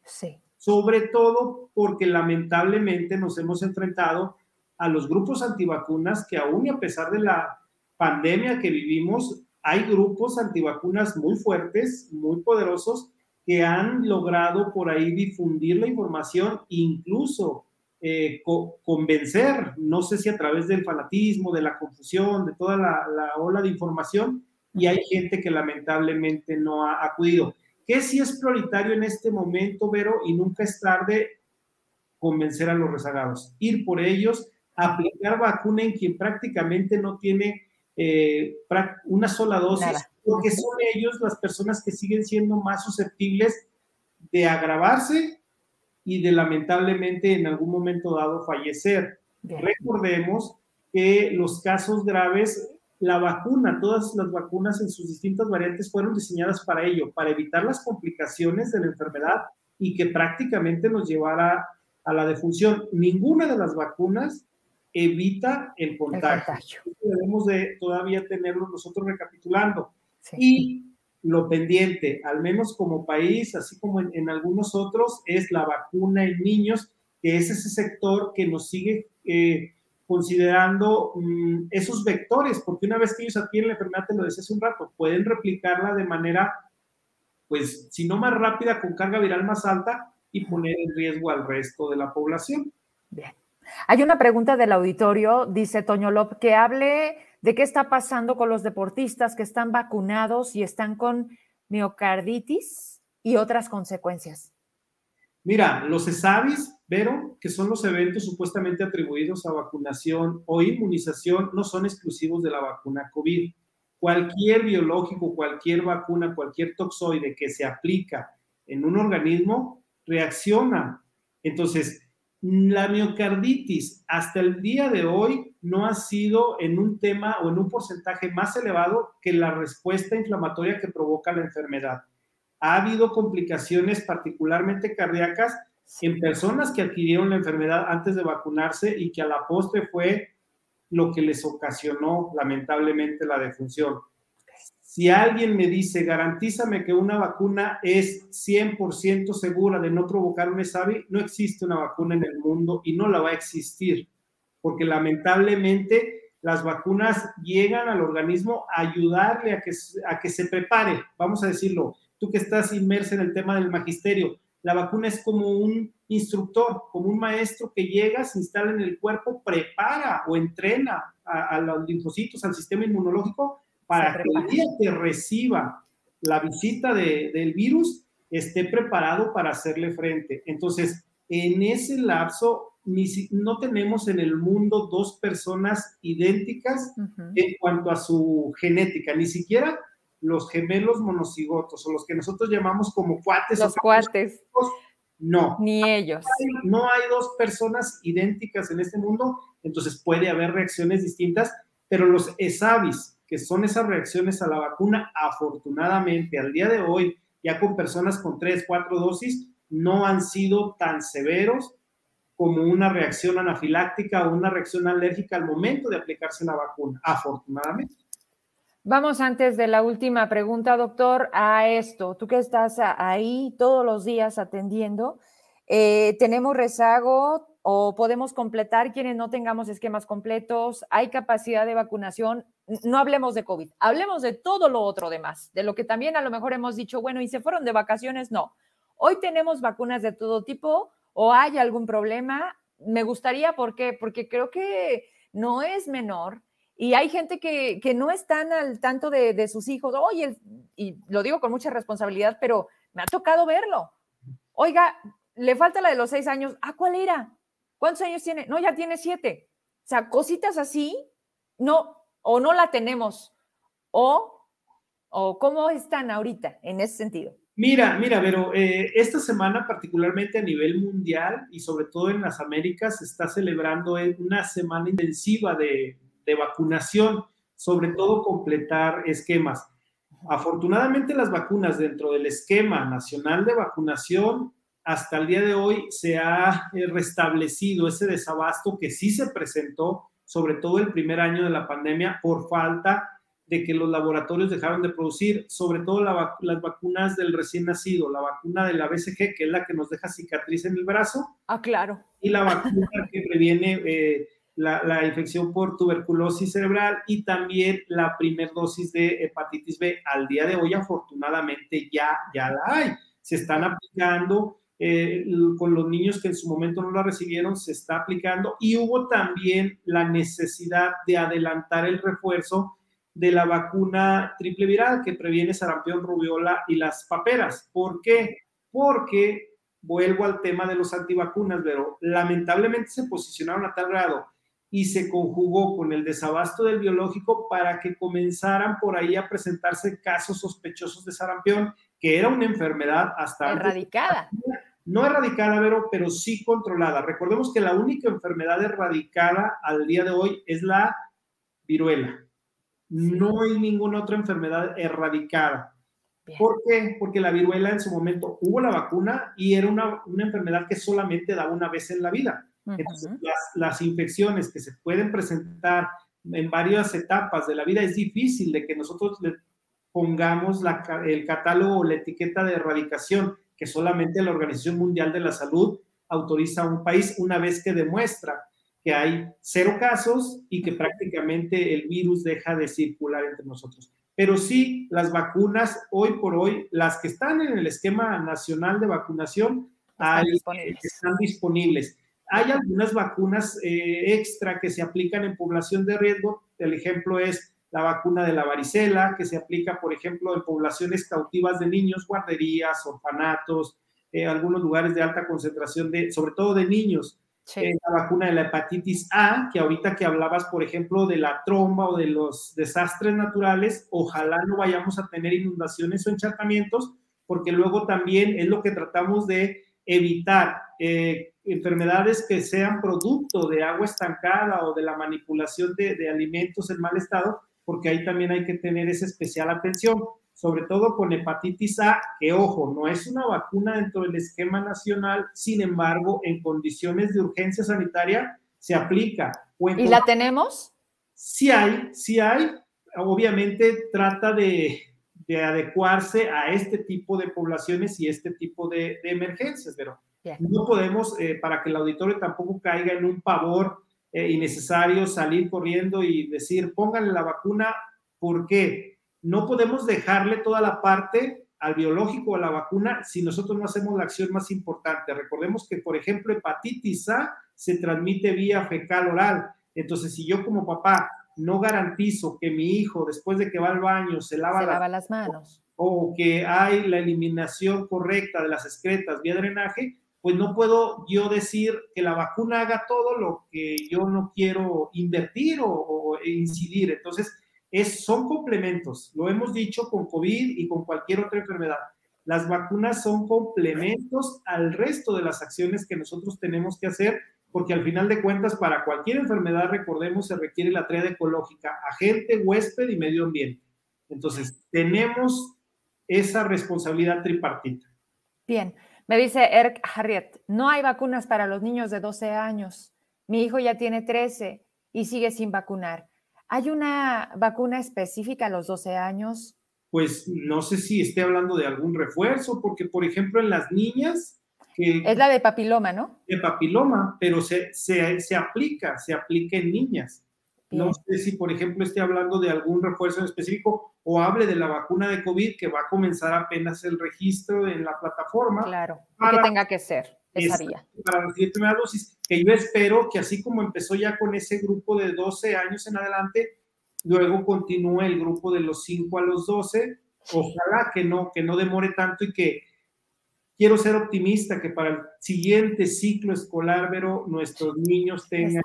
B: Sobre todo porque lamentablemente nos hemos enfrentado a los grupos antivacunas que aún y a pesar de la pandemia que vivimos, hay grupos antivacunas muy fuertes, muy poderosos, que han logrado por ahí difundir la información, incluso eh, convencer, no sé si a través del fanatismo, de la confusión, de toda la, ola de información, y hay gente que lamentablemente no ha acudido. ¿Qué sí es prioritario en este momento, Vero? Y nunca es tarde convencer a los rezagados, ir por ellos, aplicar vacuna en quien prácticamente no tiene eh, una sola dosis, porque son ellos las personas que siguen siendo más susceptibles de agravarse y de lamentablemente en algún momento dado fallecer. Recordemos que los casos graves, la vacuna, todas las vacunas en sus distintas variantes fueron diseñadas para ello, para evitar las complicaciones de la enfermedad y que prácticamente nos llevara a la defunción. Ninguna de las vacunas evita el contagio. Debemos de todavía tenerlo nosotros recapitulando. Y lo pendiente, al menos como país, así como en, algunos otros, es la vacuna en niños, que es ese sector que nos sigue eh, considerando mm, esos vectores, porque una vez que ellos adquieren la enfermedad, te lo decía hace un rato, pueden replicarla de manera, pues, si no más rápida, con carga viral más alta y poner en riesgo al resto de la población.
A: Bien. Hay una pregunta del auditorio, dice Toño Lop, que hable de qué está pasando con los deportistas que están vacunados y están con miocarditis y otras consecuencias.
B: Mira, los ESAVIS, pero que son los eventos supuestamente atribuidos a vacunación o inmunización, no son exclusivos de la vacuna COVID. Cualquier biológico, cualquier vacuna, cualquier toxoide que se aplica en un organismo reacciona. Entonces, la miocarditis hasta el día de hoy no ha sido en un tema o en un porcentaje más elevado que la respuesta inflamatoria que provoca la enfermedad. Ha habido complicaciones particularmente cardíacas en personas que adquirieron la enfermedad antes de vacunarse y que a la postre fue lo que les ocasionó lamentablemente la defunción. Si alguien me dice, garantízame que una vacuna es 100% segura de no provocar un SAVI, no existe una vacuna en el mundo y no la va a existir, porque lamentablemente las vacunas llegan al organismo a ayudarle a que, a que se prepare, vamos a decirlo, tú que estás inmerso en el tema del magisterio, la vacuna es como un instructor, como un maestro que llega, se instala en el cuerpo, prepara o entrena a, a los linfocitos, al sistema inmunológico para que el día que reciba la visita del virus esté preparado para hacerle frente. Entonces, en ese lapso, ni no tenemos en el mundo dos personas idénticas en cuanto a su genética, ni siquiera los gemelos monocigotos o los que nosotros llamamos como cuates.
A: Los cuates.
B: No.
A: Ni ellos.
B: No hay, dos personas idénticas en este mundo, entonces puede haber reacciones distintas, pero los ESAVIS, que son esas reacciones a la vacuna, afortunadamente al día de hoy, ya con personas con tres, cuatro dosis, no han sido tan severos como una reacción anafiláctica o una reacción alérgica al momento de aplicarse la vacuna, afortunadamente.
A: Vamos antes de la última pregunta, doctor, a esto. Tú que estás ahí todos los días atendiendo, eh, ¿tenemos rezago o podemos completar quienes no tengamos esquemas completos? ¿Hay capacidad de vacunación? No hablemos de COVID, hablemos de todo lo otro demás, de lo que también a lo mejor hemos dicho, bueno, y se fueron de vacaciones, no. Hoy tenemos vacunas de todo tipo o hay algún problema. Me gustaría, ¿por qué? Porque creo que no es menor y hay gente que, que no están al tanto de, sus hijos. Oye, y lo digo con mucha responsabilidad, pero me ha tocado verlo. Oiga, le falta la de los seis años. ¿Ah, cuál era? ¿Cuántos años tiene? No, ya tiene siete. O sea, cositas así, no, o no la tenemos, o, o cómo están ahorita en ese sentido.
B: Mira, mira, pero eh, esta semana, particularmente a nivel mundial y sobre todo en las Américas, se está celebrando una semana intensiva de, de vacunación, sobre todo completar esquemas. Afortunadamente las vacunas dentro del esquema nacional de vacunación, hasta el día de hoy se ha eh, restablecido ese desabasto que sí se presentó, sobre todo el primer año de la pandemia, por falta de que los laboratorios dejaron de producir, sobre todo las vacunas del recién nacido, la vacuna de la BCG, que es la que nos deja cicatriz en el brazo.
A: Ah, claro.
B: Y la vacuna que previene eh, la, infección por tuberculosis cerebral y también la primer dosis de hepatitis B. Al día de hoy, afortunadamente, ya, ya la hay. Se están aplicando eh, con los niños que en su momento no la recibieron, se está aplicando y hubo también la necesidad de adelantar el refuerzo de la vacuna triple viral que previene sarampión, rubiola y las paperas. ¿Por qué? Porque vuelvo al tema de los antivacunas, pero lamentablemente se posicionaron a tal grado y se conjugó con el desabasto del biológico para que comenzaran por ahí a presentarse casos sospechosos de sarampión, que era una enfermedad hasta...
A: Erradicada.
B: no erradicada, pero, pero sí controlada. Recordemos que la única enfermedad erradicada al día de hoy es la viruela. No hay ninguna otra enfermedad erradicada. ¿Por qué? Porque la viruela en su momento hubo la vacuna y era una, una enfermedad que solamente daba una vez en la vida las, infecciones que se pueden presentar en varias etapas de la vida es difícil de que nosotros le pongamos el catálogo o la etiqueta de erradicación que solamente la Organización Mundial de la Salud autoriza a un país una vez que demuestra que hay cero casos y que prácticamente el virus deja de circular entre nosotros. Pero sí, las vacunas hoy por hoy, las que están en el esquema nacional de vacunación, están disponibles. Hay algunas vacunas eh, extra que se aplican en población de riesgo. El ejemplo es la vacuna de la varicela, que se aplica, por ejemplo, en poblaciones cautivas de niños, guarderías, orfanatos, eh, algunos lugares de alta concentración, de, sobre todo de niños. Eh, la vacuna de la hepatitis A, que ahorita que hablabas, por ejemplo, de la tromba o de los desastres naturales, ojalá no vayamos a tener inundaciones o encharcamientos, porque luego también es lo que tratamos de evitar eh, enfermedades que sean producto de agua estancada o de la manipulación de, alimentos en mal estado, porque ahí también hay que tener esa especial atención, sobre todo con hepatitis A, que ojo, no es una vacuna dentro del esquema nacional, sin embargo, en condiciones de urgencia sanitaria se aplica.
A: ¿Y la tenemos?
B: Sí hay, sí hay. Obviamente trata de, de adecuarse a este tipo de poblaciones y este tipo de, emergencias, pero no podemos, eh, para que el auditorio tampoco caiga en un pavor eh, innecesario, salir corriendo y decir, pónganle la vacuna, ¿por qué? No podemos dejarle toda la parte al biológico, a la vacuna, si nosotros no hacemos la acción más importante. Recordemos que, por ejemplo, hepatitis A se transmite vía fecal oral. Entonces, si yo como papá no garantizo que mi hijo, después de que va al baño, se lava,
A: las manos
B: o que hay la eliminación correcta de las excretas vía drenaje, pues no puedo yo decir que la vacuna haga todo lo que yo no quiero invertir o, incidir. Entonces, es, son complementos. Lo hemos dicho con COVID y con cualquier otra enfermedad. Las vacunas son complementos al resto de las acciones que nosotros tenemos que hacer, porque al final de cuentas, para cualquier enfermedad, recordemos, se requiere la triada ecológica, agente, huésped y medio ambiente. Entonces, tenemos esa responsabilidad tripartita.
A: Bien, me dice Eric Harriet, no hay vacunas para los niños de 12 años. Mi hijo ya tiene 13 y sigue sin vacunar. ¿Hay una vacuna específica a los 12 años?
B: Pues no sé si esté hablando de algún refuerzo, porque por ejemplo en las niñas...
A: es la de papiloma, ¿no?
B: De papiloma, pero se, se aplica, se aplica en niñas. No sé si, por ejemplo, esté hablando de algún refuerzo en específico o hable de la vacuna de COVID que va a comenzar apenas el registro en la plataforma.
A: Claro, para, que tenga que ser esa vía.
B: Para la siguiente dosis, que yo espero que así como empezó ya con ese grupo de 12 años en adelante, luego continúe el grupo de los 5 a los 12. Ojalá que no, que no demore tanto y que quiero ser optimista que para el siguiente ciclo escolar, pero nuestros niños tengan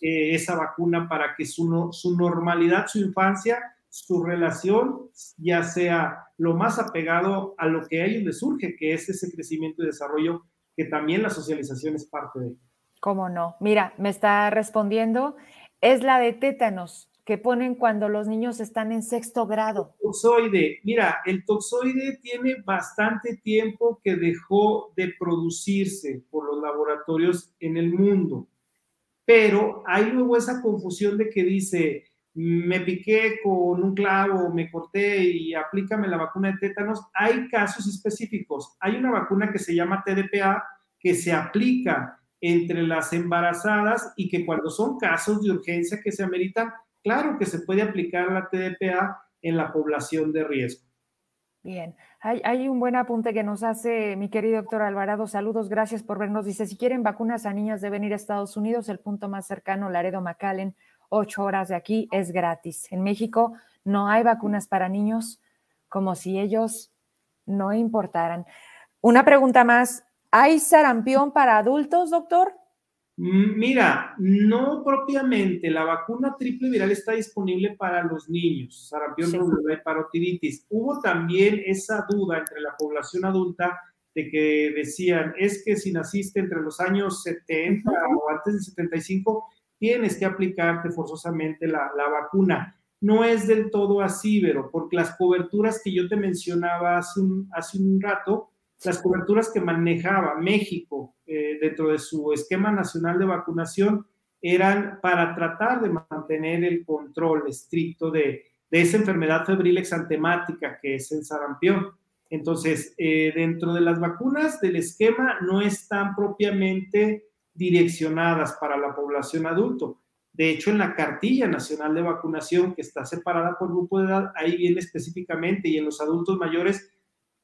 B: eh, esa vacuna para que su, su normalidad, su infancia, su relación ya sea lo más apegado a lo que a ellos les surge, que es ese crecimiento y desarrollo, que también la socialización es parte de.
A: ¿Cómo no? Mira, me está respondiendo, es la de tétanos que ponen cuando los niños están en sexto grado.
B: Toxoide, mira, el toxoide tiene bastante tiempo que dejó de producirse por los laboratorios en el mundo, pero hay luego esa confusión de que dice, me piqué con un clavo, me corté y aplícame la vacuna de tétanos. Hay casos específicos. Hay una vacuna que se llama TDPA que se aplica entre las embarazadas y que cuando son casos de urgencia que se ameritan, claro que se puede aplicar la TDPA en la población de riesgo.
A: Bien, hay, un buen apunte que nos hace mi querido doctor Alvarado. Saludos, gracias por vernos. Dice, si quieren vacunas a niñas deben ir a Estados Unidos, el punto más cercano, Laredo McAllen, ocho horas de aquí, es gratis. En México no hay vacunas para niños, como si ellos no importaran. Una pregunta más, ¿hay sarampión para adultos, doctor?
B: Mira, no propiamente. La vacuna triple viral está disponible para los niños, sarampión, sí. y parotiditis. Hubo también esa duda entre la población adulta de que decían, es que si naciste entre los años 70 o antes de 75, tienes que aplicarte forzosamente la, la vacuna. No es del todo así, pero porque las coberturas que yo te mencionaba hace un, hace un rato, las coberturas que manejaba México eh, dentro de su esquema nacional de vacunación eran para tratar de mantener el control estricto de, esa enfermedad febril exantemática que es el sarampión. Entonces, eh, dentro de las vacunas del esquema no están propiamente direccionadas para la población adulto. De hecho, en la cartilla nacional de vacunación, que está separada por grupo de edad, ahí viene específicamente, y en los adultos mayores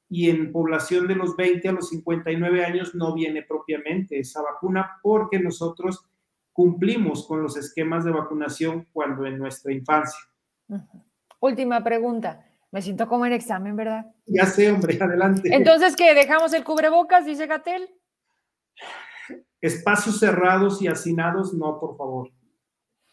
B: y en población de los 20 a los 59 años no viene propiamente esa vacuna porque nosotros cumplimos con los esquemas de vacunación cuando en nuestra infancia.
A: Última pregunta. Me siento como en examen, ¿verdad?
B: Ya sé, hombre, adelante.
A: Entonces, ¿qué? ¿Dejamos el cubrebocas, dice Gatel?
B: Espacios cerrados y hacinados, no, por favor.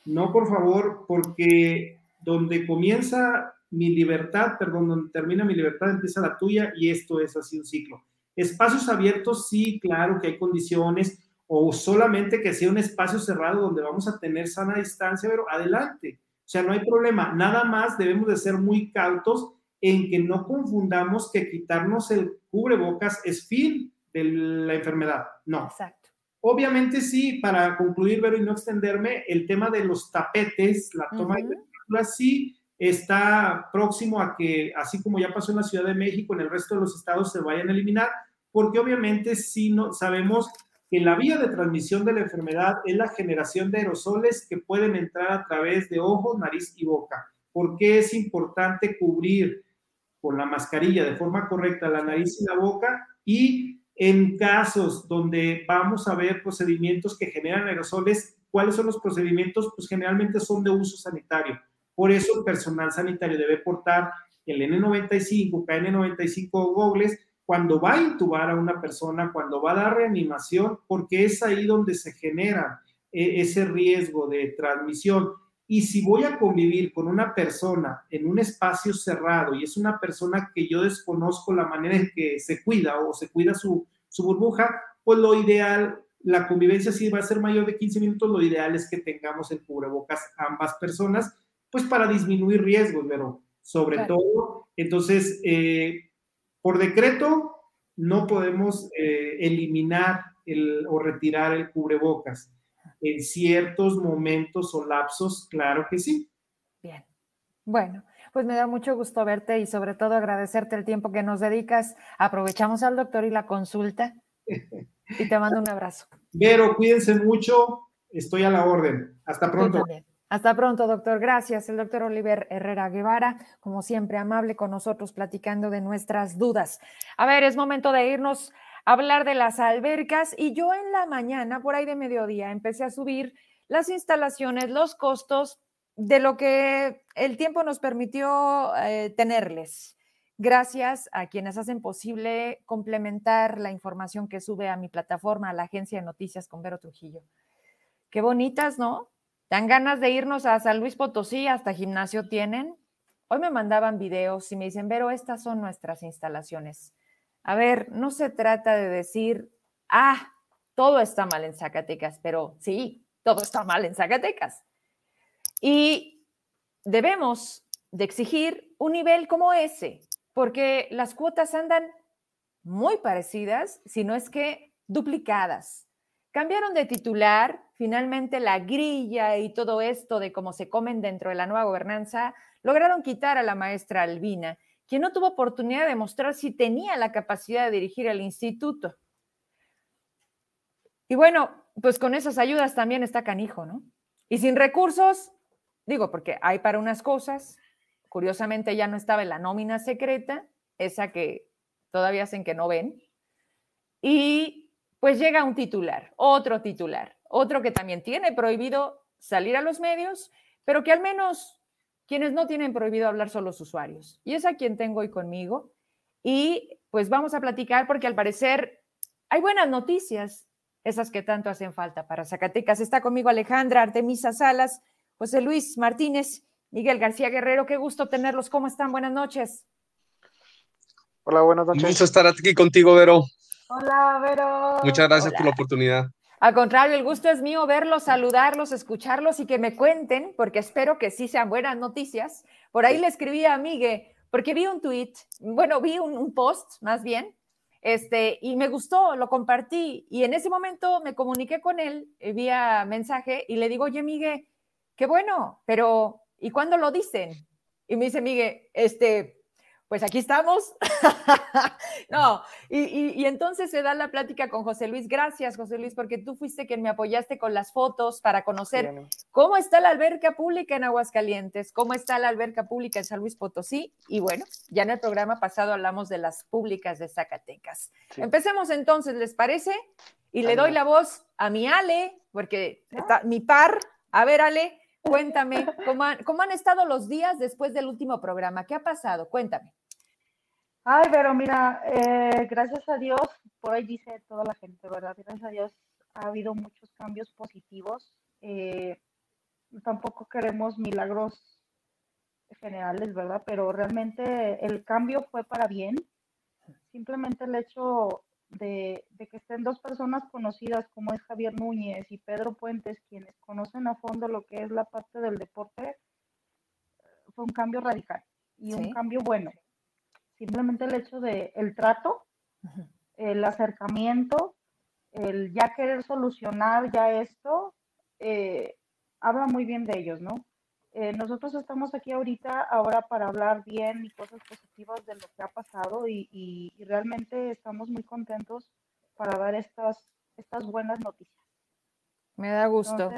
B: No, por favor, porque donde comienza mi libertad, perdón, donde termina mi libertad empieza la tuya y esto es así un ciclo. Espacios abiertos, sí, claro que hay condiciones, o solamente que sea un espacio cerrado donde vamos a tener sana distancia, pero adelante. O sea, no hay problema. Nada más debemos de ser muy cautos en que no confundamos que quitarnos el cubrebocas es fin de la enfermedad. No. Exacto. Obviamente sí, para concluir, pero y no extenderme, el tema de los tapetes, la toma de temperaturas, sí, está próximo a que, así como ya pasó en la Ciudad de México, en el resto de los estados se vayan a eliminar, porque obviamente sí no, sabemos que la vía de transmisión de la enfermedad es la generación de aerosoles que pueden entrar a través de ojos, nariz y boca. ¿Por qué es importante cubrir con la mascarilla de forma correcta la nariz y la boca? Y en casos donde vamos a ver procedimientos que generan aerosoles, ¿cuáles son los procedimientos? Pues generalmente son de uso sanitario por eso el personal sanitario debe portar el N95, KN95 o gogles cuando va a intubar a una persona, cuando va a dar reanimación, porque es ahí donde se genera eh, ese riesgo de transmisión. Y si voy a convivir con una persona en un espacio cerrado y es una persona que yo desconozco la manera en que se cuida o se cuida su, su burbuja, pues lo ideal, la convivencia si va a ser mayor de 15 minutos, lo ideal es que tengamos el cubrebocas ambas personas, pues para disminuir riesgos, pero sobre todo, entonces, eh, por decreto, no podemos eh, eliminar el, o retirar el cubrebocas. En ciertos momentos o lapsos, claro que sí.
A: Bien. Bueno, pues me da mucho gusto verte y sobre todo agradecerte el tiempo que nos dedicas. Aprovechamos al doctor y la consulta. Y te mando un abrazo.
B: Vero, cuídense mucho. Estoy a la orden. Hasta pronto.
A: Hasta pronto, doctor. Gracias. El doctor Oliver Herrera Guevara, como siempre, amable con nosotros, platicando de nuestras dudas. A ver, es momento de irnos a hablar de las albercas. Y yo en la mañana, por ahí de mediodía, empecé a subir las instalaciones, los costos de lo que el tiempo nos permitió eh, tenerles. Gracias a quienes hacen posible complementar la información que sube a mi plataforma, a la agencia de noticias con Vero Trujillo. Qué bonitas, ¿no? Dan ganas de irnos a San Luis Potosí, hasta gimnasio tienen. Hoy me mandaban videos y me dicen, Vero, estas son nuestras instalaciones. A ver, no se trata de decir, ah, todo está mal en Zacatecas, pero sí, todo está mal en Zacatecas. Y debemos de exigir un nivel como ese, porque las cuotas andan muy parecidas, si no es que duplicadas. Cambiaron de titular, finalmente la grilla y todo esto de cómo se comen dentro de la nueva gobernanza, lograron quitar a la maestra Albina, quien no tuvo oportunidad de mostrar si tenía la capacidad de dirigir el instituto. Y bueno, pues con esas ayudas también está canijo, ¿no? Y sin recursos, digo, porque hay para unas cosas, Curiosamente ya no estaba en la nómina secreta, esa que todavía hacen que no ven. Y pues llega un titular, otro titular, otro que también tiene prohibido salir a los medios, pero que al menos quienes no tienen prohibido hablar son los usuarios. Y es a quien tengo hoy conmigo. Y pues vamos a platicar porque al parecer hay buenas noticias, esas que tanto hacen falta para Zacatecas. Está conmigo Alejandra Artemisa Salas, José Luis Martínez Miguel García Guerrero, qué gusto tenerlos. ¿Cómo están? Buenas noches.
C: Hola, buenas noches.
D: Un gusto estar aquí contigo, Vero.
A: Hola, Vero.
D: Muchas gracias por la oportunidad.
A: Al contrario, el gusto es mío verlos, saludarlos, escucharlos y que me cuenten, porque espero que sí sean buenas noticias. Por ahí le escribí a Miguel, porque vi un tweet, bueno, vi un, post más bien, este, y me gustó, lo compartí, y en ese momento me comuniqué con él eh, vía mensaje y le digo, oye, Miguel, qué bueno, pero ¿y cuándo lo dicen? Y me dice Miguel, este, pues aquí estamos. no, y, entonces se da la plática con José Luis. Gracias, José Luis, porque tú fuiste quien me apoyaste con las fotos para conocer cómo está la alberca pública en Aguascalientes, cómo está la alberca pública en San Luis Potosí. Y bueno, ya en el programa pasado hablamos de las públicas de Zacatecas. Empecemos entonces, ¿les parece? Y le doy la voz a mi Ale, porque está mi par. A ver, Ale, Cuéntame, ¿cómo han, estado los días después del último programa? ¿Qué ha pasado? Cuéntame.
E: Ay, pero mira, eh, gracias a Dios, por ahí dice toda la gente, ¿verdad? Gracias a Dios ha habido muchos cambios positivos. Eh, tampoco queremos milagros generales, ¿verdad? Pero realmente el cambio fue para bien. Simplemente el hecho de, que estén dos personas conocidas como es Javier Núñez y Pedro Puentes, quienes conocen a fondo lo que es la parte del deporte, fue un cambio radical y un cambio bueno. Simplemente el hecho de el trato, el acercamiento, el ya querer solucionar ya esto, eh, habla muy bien de ellos, ¿no? Eh, nosotros estamos aquí ahorita ahora para hablar bien y cosas positivas de lo que ha pasado y, realmente estamos muy contentos para dar estas, estas buenas noticias.
A: Me da gusto.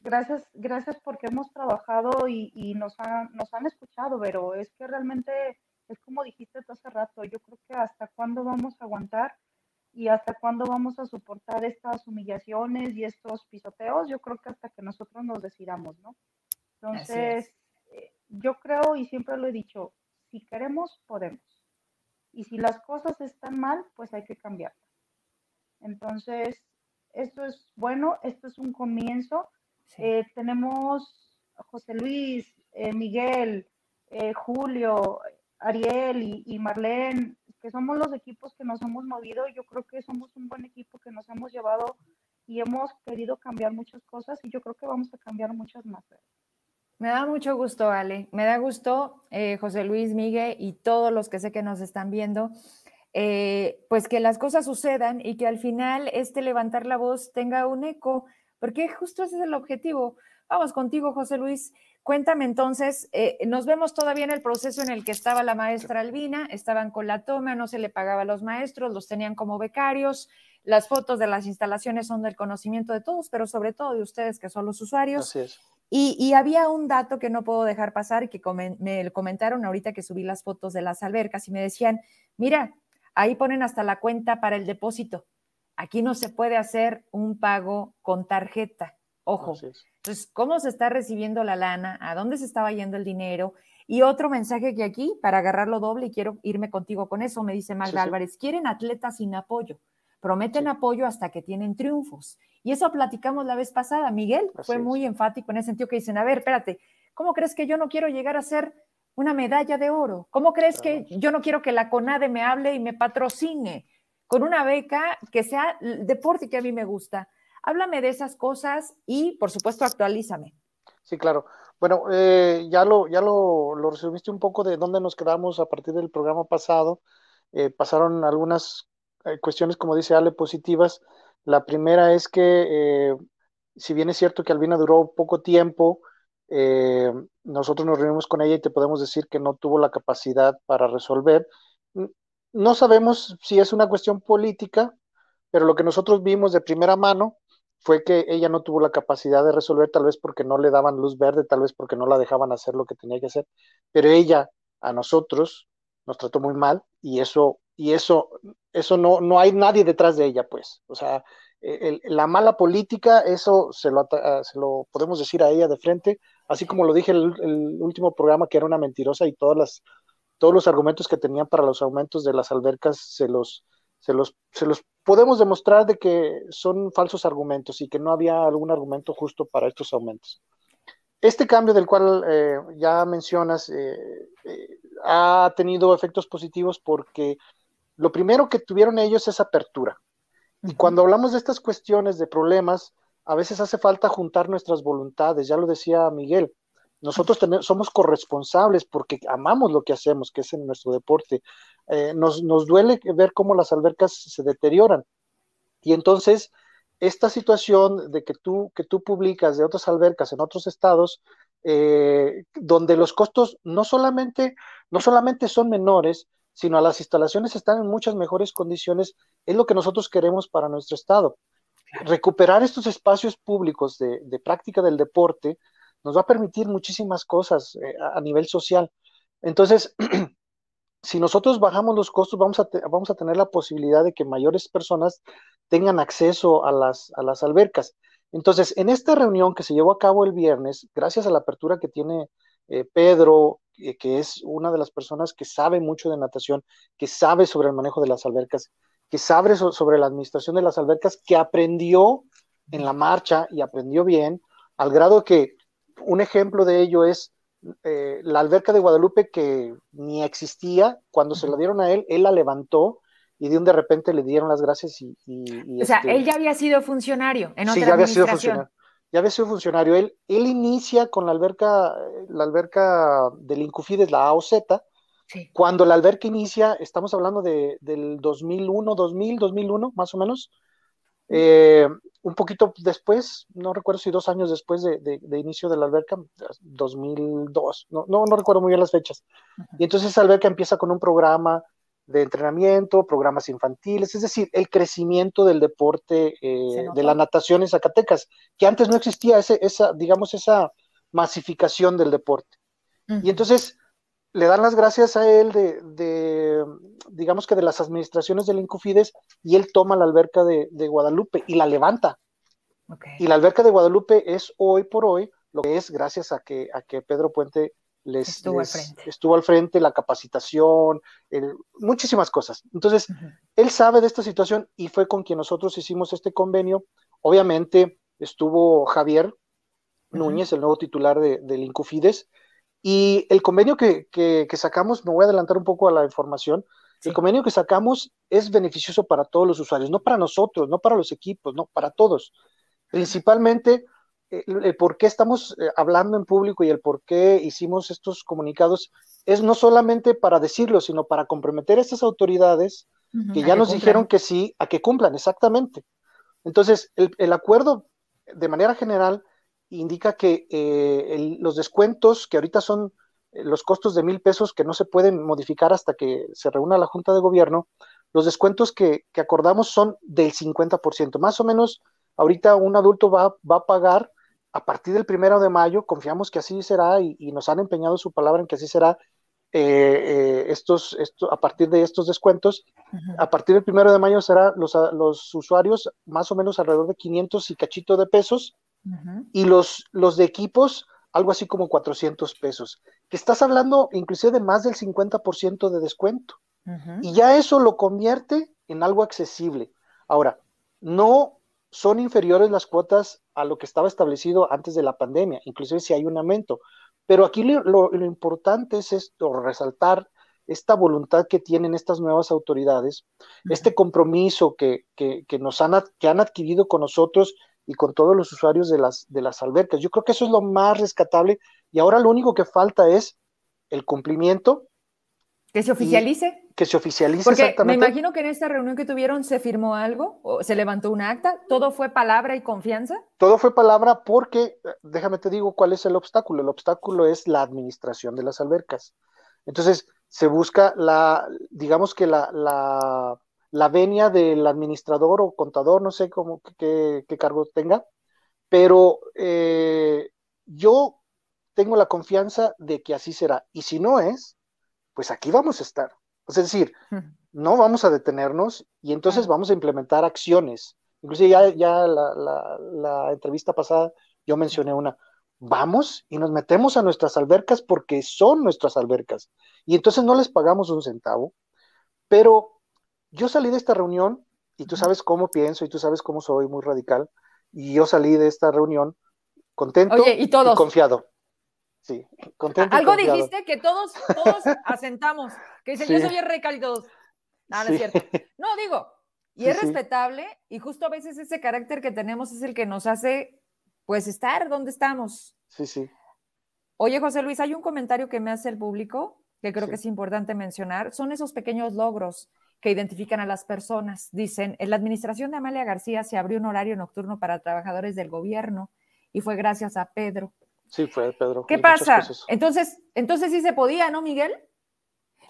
E: Gracias, gracias porque hemos trabajado y, nos, han, nos han escuchado, pero es que realmente es como dijiste hace rato, yo creo que hasta cuándo vamos a aguantar y hasta cuándo vamos a soportar estas humillaciones y estos pisoteos, yo creo que hasta que nosotros nos decidamos, ¿no? Entonces, eh, yo creo y siempre lo he dicho, si queremos, podemos. Y si las cosas están mal, pues hay que cambiarlas. Entonces, esto es bueno, esto es un comienzo Eh, tenemos José Luis, eh, Miguel, eh, Julio, Ariel y, Marlene, que somos los equipos que nos hemos movido. Yo creo que somos un buen equipo que nos hemos llevado y hemos querido cambiar muchas cosas y yo creo que vamos a cambiar muchas más.
A: Me da mucho gusto, Ale. Me da gusto, José Luis, Miguel y todos los que sé que nos están viendo. pues que las cosas sucedan y que al final este levantar la voz tenga un eco, porque justo ese es el objetivo. Vamos contigo, José Luis. Cuéntame entonces, eh, nos vemos todavía en el proceso en el que estaba la maestra Albina, estaban con la toma, no se le pagaba a los maestros, los tenían como becarios, las fotos de las instalaciones son del conocimiento de todos, pero sobre todo de ustedes que son los usuarios.
C: Así es.
A: Y, había un dato que no puedo dejar pasar que me comentaron ahorita que subí las fotos de las albercas y me decían, mira, ahí ponen hasta la cuenta para el depósito. Aquí no se puede hacer un pago con tarjeta. Ojo. Entonces, ¿cómo se está recibiendo la lana? ¿A dónde se estaba yendo el dinero? Y otro mensaje que aquí, para agarrarlo doble, y quiero irme contigo con eso, me dice Magda Álvarez, quieren atletas sin apoyo, prometen apoyo hasta que tienen triunfos. Y eso platicamos la vez pasada. Miguel fue muy enfático en ese sentido que dicen, a ver, espérate, ¿cómo crees que yo no quiero llegar a ser una medalla de oro? ¿Cómo crees que yo no quiero que la CONADE me hable y me patrocine? Con una beca que sea deporte que a mí me gusta. Háblame de esas cosas y, por supuesto, actualízame.
C: Sí, claro. Bueno, eh, ya, lo, ya lo, resumiste un poco de dónde nos quedamos a partir del programa pasado. Eh, pasaron algunas eh, cuestiones, como dice Ale, positivas. La primera es que, si bien es cierto que Albina duró poco tiempo, nosotros nos reunimos con ella y te podemos decir que no tuvo la capacidad para resolver no sabemos si es una cuestión política, pero lo que nosotros vimos de primera mano fue que ella no tuvo la capacidad de resolver, tal vez porque no le daban luz verde, tal vez porque no la dejaban hacer lo que tenía que hacer, pero ella a nosotros nos trató muy mal y eso, y eso, eso no, no hay nadie detrás de ella, pues. O sea, la mala política, eso se lo, se lo podemos decir a ella de frente, así como lo dije el, el último programa que era una mentirosa y todas las todos los argumentos que tenían para los aumentos de las albercas se los, se los, se los podemos demostrar de que son falsos argumentos y que no había algún argumento justo para estos aumentos. Este cambio del cual eh, ya mencionas eh, eh, ha tenido efectos positivos porque lo primero que tuvieron ellos es apertura. Y cuando hablamos de estas cuestiones de problemas, a veces hace falta juntar nuestras voluntades, ya lo decía Miguel, nosotros somos corresponsables porque amamos lo que hacemos, que es en nuestro deporte. Eh, nos, duele ver cómo las albercas se deterioran. Y entonces, esta situación de que tú, que tú publicas de otras albercas en otros estados, eh, donde los costos no solamente, no solamente son menores, sino las instalaciones están en muchas mejores condiciones, es lo que nosotros queremos para nuestro estado. Recuperar estos espacios públicos de, de práctica del deporte, nos va a permitir muchísimas cosas eh, a nivel social. Entonces, si nosotros bajamos los costos, vamos a, vamos a tener la posibilidad de que mayores personas tengan acceso a las, a las albercas. Entonces, en esta reunión que se llevó a cabo el viernes, gracias a la apertura que tiene eh, Pedro, que es una de las personas que sabe mucho de natación, que sabe sobre el manejo de las albercas, que sabe sobre la administración de las albercas, que aprendió en la marcha y aprendió bien, al grado que un ejemplo de ello es eh, la alberca de Guadalupe que ni existía, cuando se la dieron a él, él la levantó y de un de repente le dieron las gracias y...
A: o sea, este él ya había sido funcionario en otra
C: sí, ya había sido funcionario. Ya había sido funcionario. Él, él inicia con la alberca, la alberca del Incufides, la AOZ. Sí. Cuando la alberca inicia, estamos hablando de, del 2001, 2000, 2001, más o menos. Eh, un poquito después, no recuerdo si dos años después de, inicio de la alberca, 2002, no, no, no, recuerdo muy bien las fechas. Y entonces esa alberca empieza con un programa de entrenamiento, programas infantiles, es decir, el crecimiento del deporte eh, de la natación en Zacatecas, que antes no existía ese, esa, digamos, esa masificación del deporte. Y entonces le dan las gracias a él de, digamos que de las administraciones del Incufides, y él toma la alberca de, Guadalupe y la levanta. Y la alberca de Guadalupe es hoy por hoy lo que es gracias a que, a que Pedro Puente les estuvo, al, frente. la capacitación, muchísimas cosas. Entonces, él sabe de esta situación y fue con quien nosotros hicimos este convenio. Obviamente estuvo Javier, Núñez, el nuevo titular de, del Incufides. Y el convenio que, que, sacamos, me voy a adelantar un poco a la información, el convenio que sacamos es beneficioso para todos los usuarios, no para nosotros, no para los equipos, no, para todos. Principalmente el, por qué estamos eh, hablando en público y el por qué hicimos estos comunicados es no solamente para decirlo, sino para comprometer a estas autoridades que ya nos dijeron que sí, a que cumplan, exactamente. Entonces, el, acuerdo, de manera general, indica que eh, los descuentos, que ahorita son eh, los costos de mil pesos que no se pueden modificar hasta que se reúna la Junta de Gobierno, los descuentos que, acordamos son del 50%. Más o menos, ahorita un adulto va, va a pagar a partir del primero de mayo, confiamos que así será y, nos han empeñado su palabra en que así será eh, estos, esto, a partir de estos descuentos. A partir del primero de mayo será los, los usuarios más o menos alrededor de 500 y cachito de pesos y los, los de equipos algo así como 400 pesos, que estás hablando inclusive de más del 50% de descuento. Y ya eso lo convierte en algo accesible. Ahora, no son inferiores las cuotas a lo que estaba establecido antes de la pandemia, inclusive si hay un aumento. Pero aquí lo, importante es esto, resaltar esta voluntad que tienen estas nuevas autoridades, este compromiso que, que, nos han, que han adquirido con nosotros y con todos los usuarios de las, de las albercas. Yo creo que eso es lo más rescatable y ahora lo único que falta es el cumplimiento.
A: Que se oficialice.
C: Que se oficialice
A: Porque
C: exactamente.
A: Me imagino que en esta reunión que tuvieron se firmó algo, o se levantó un acta, todo fue palabra y confianza.
C: Todo fue palabra porque, déjame te digo cuál es el obstáculo. El obstáculo es la administración de las albercas. Entonces, se busca la, digamos que la, la la venia del administrador o contador, no sé cómo, qué, cargo tenga, pero eh, yo tengo la confianza de que así será. Y si no es, pues aquí vamos a estar. Es decir, no vamos a detenernos y entonces vamos a implementar acciones. Inclusive ya, ya la, la entrevista pasada yo mencioné una, vamos y nos metemos a nuestras albercas porque son nuestras albercas. Y entonces no les pagamos un centavo, pero yo salí de esta reunión y tú sabes cómo pienso y tú sabes cómo soy muy radical y yo salí de esta reunión contento y, confiado. Sí, contento.
A: Algo dijiste que todos, todos asentamos, que dice, yo soy rey todos. No, no es cierto. No, digo, y es respetable y justo a veces ese carácter que tenemos es el que nos hace, pues, estar donde estamos.
C: Sí, sí.
A: Oye, José Luis, hay un comentario que me hace el público que creo que es importante mencionar. Son esos pequeños logros que identifican a las personas. Dicen, en la administración de Amalia García se abrió un horario nocturno para trabajadores del gobierno y fue gracias a Pedro.
C: Sí, fue Pedro.
A: ¿Qué pasa? Entonces, entonces sí se podía, ¿no, Miguel?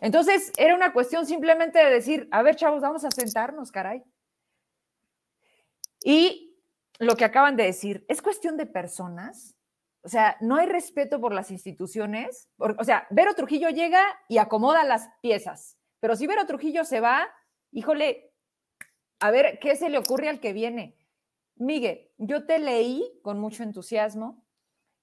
A: Entonces era una cuestión simplemente de decir, a ver, chavos, vamos a sentarnos, caray. Y lo que acaban de decir, es cuestión de personas. O sea, no hay respeto por las instituciones. o sea, Vero Trujillo llega y acomoda las piezas. Pero si Vero Trujillo se va, híjole, a ver qué se le ocurre al que viene. Miguel, yo te leí con mucho entusiasmo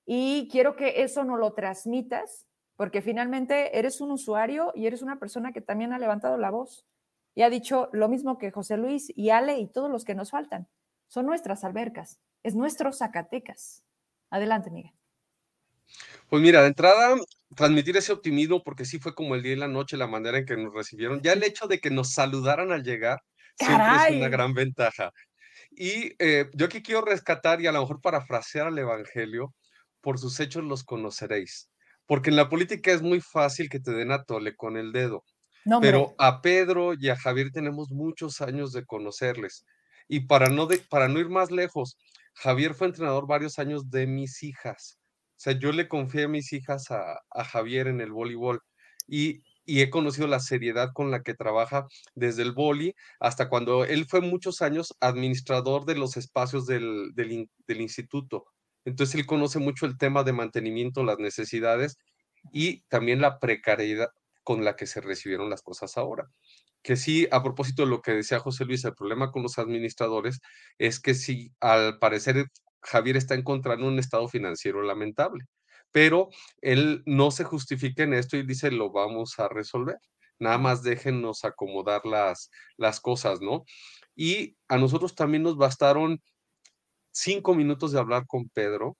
A: y quiero que eso no lo transmitas, porque finalmente eres un usuario y eres una persona que también ha levantado la voz y ha dicho lo mismo que José Luis y Ale y todos los que nos faltan. Son nuestras albercas, es nuestro Zacatecas. Adelante, Miguel.
D: Pues mira, de entrada, transmitir ese optimismo, porque sí fue como el día y la noche, la manera en que nos recibieron. Ya el hecho de que nos saludaran al llegar siempre es una gran ventaja. Y eh, yo aquí quiero rescatar y a lo mejor parafrasear al Evangelio, por sus hechos los conoceréis. Porque en la política es muy fácil que te den a tole con el dedo. pero a Pedro y a Javier tenemos muchos años de conocerles. Y para no, para no ir más lejos, Javier fue entrenador varios años de mis hijas. O sea, yo le confié a mis hijas a, Javier en el voleibol y, he conocido la seriedad con la que trabaja desde el boli hasta cuando él fue muchos años administrador de los espacios del, del instituto. Entonces él conoce mucho el tema de mantenimiento, las necesidades y también la precariedad con la que se recibieron las cosas ahora. Que sí, a propósito de lo que decía José Luis, el problema con los administradores es que si al parecer Javier está encontrando un estado financiero lamentable, pero él no se justifica en esto y dice, lo vamos a resolver. Nada más déjennos acomodar las, las cosas, ¿no? Y a nosotros también nos bastaron cinco minutos de hablar con Pedro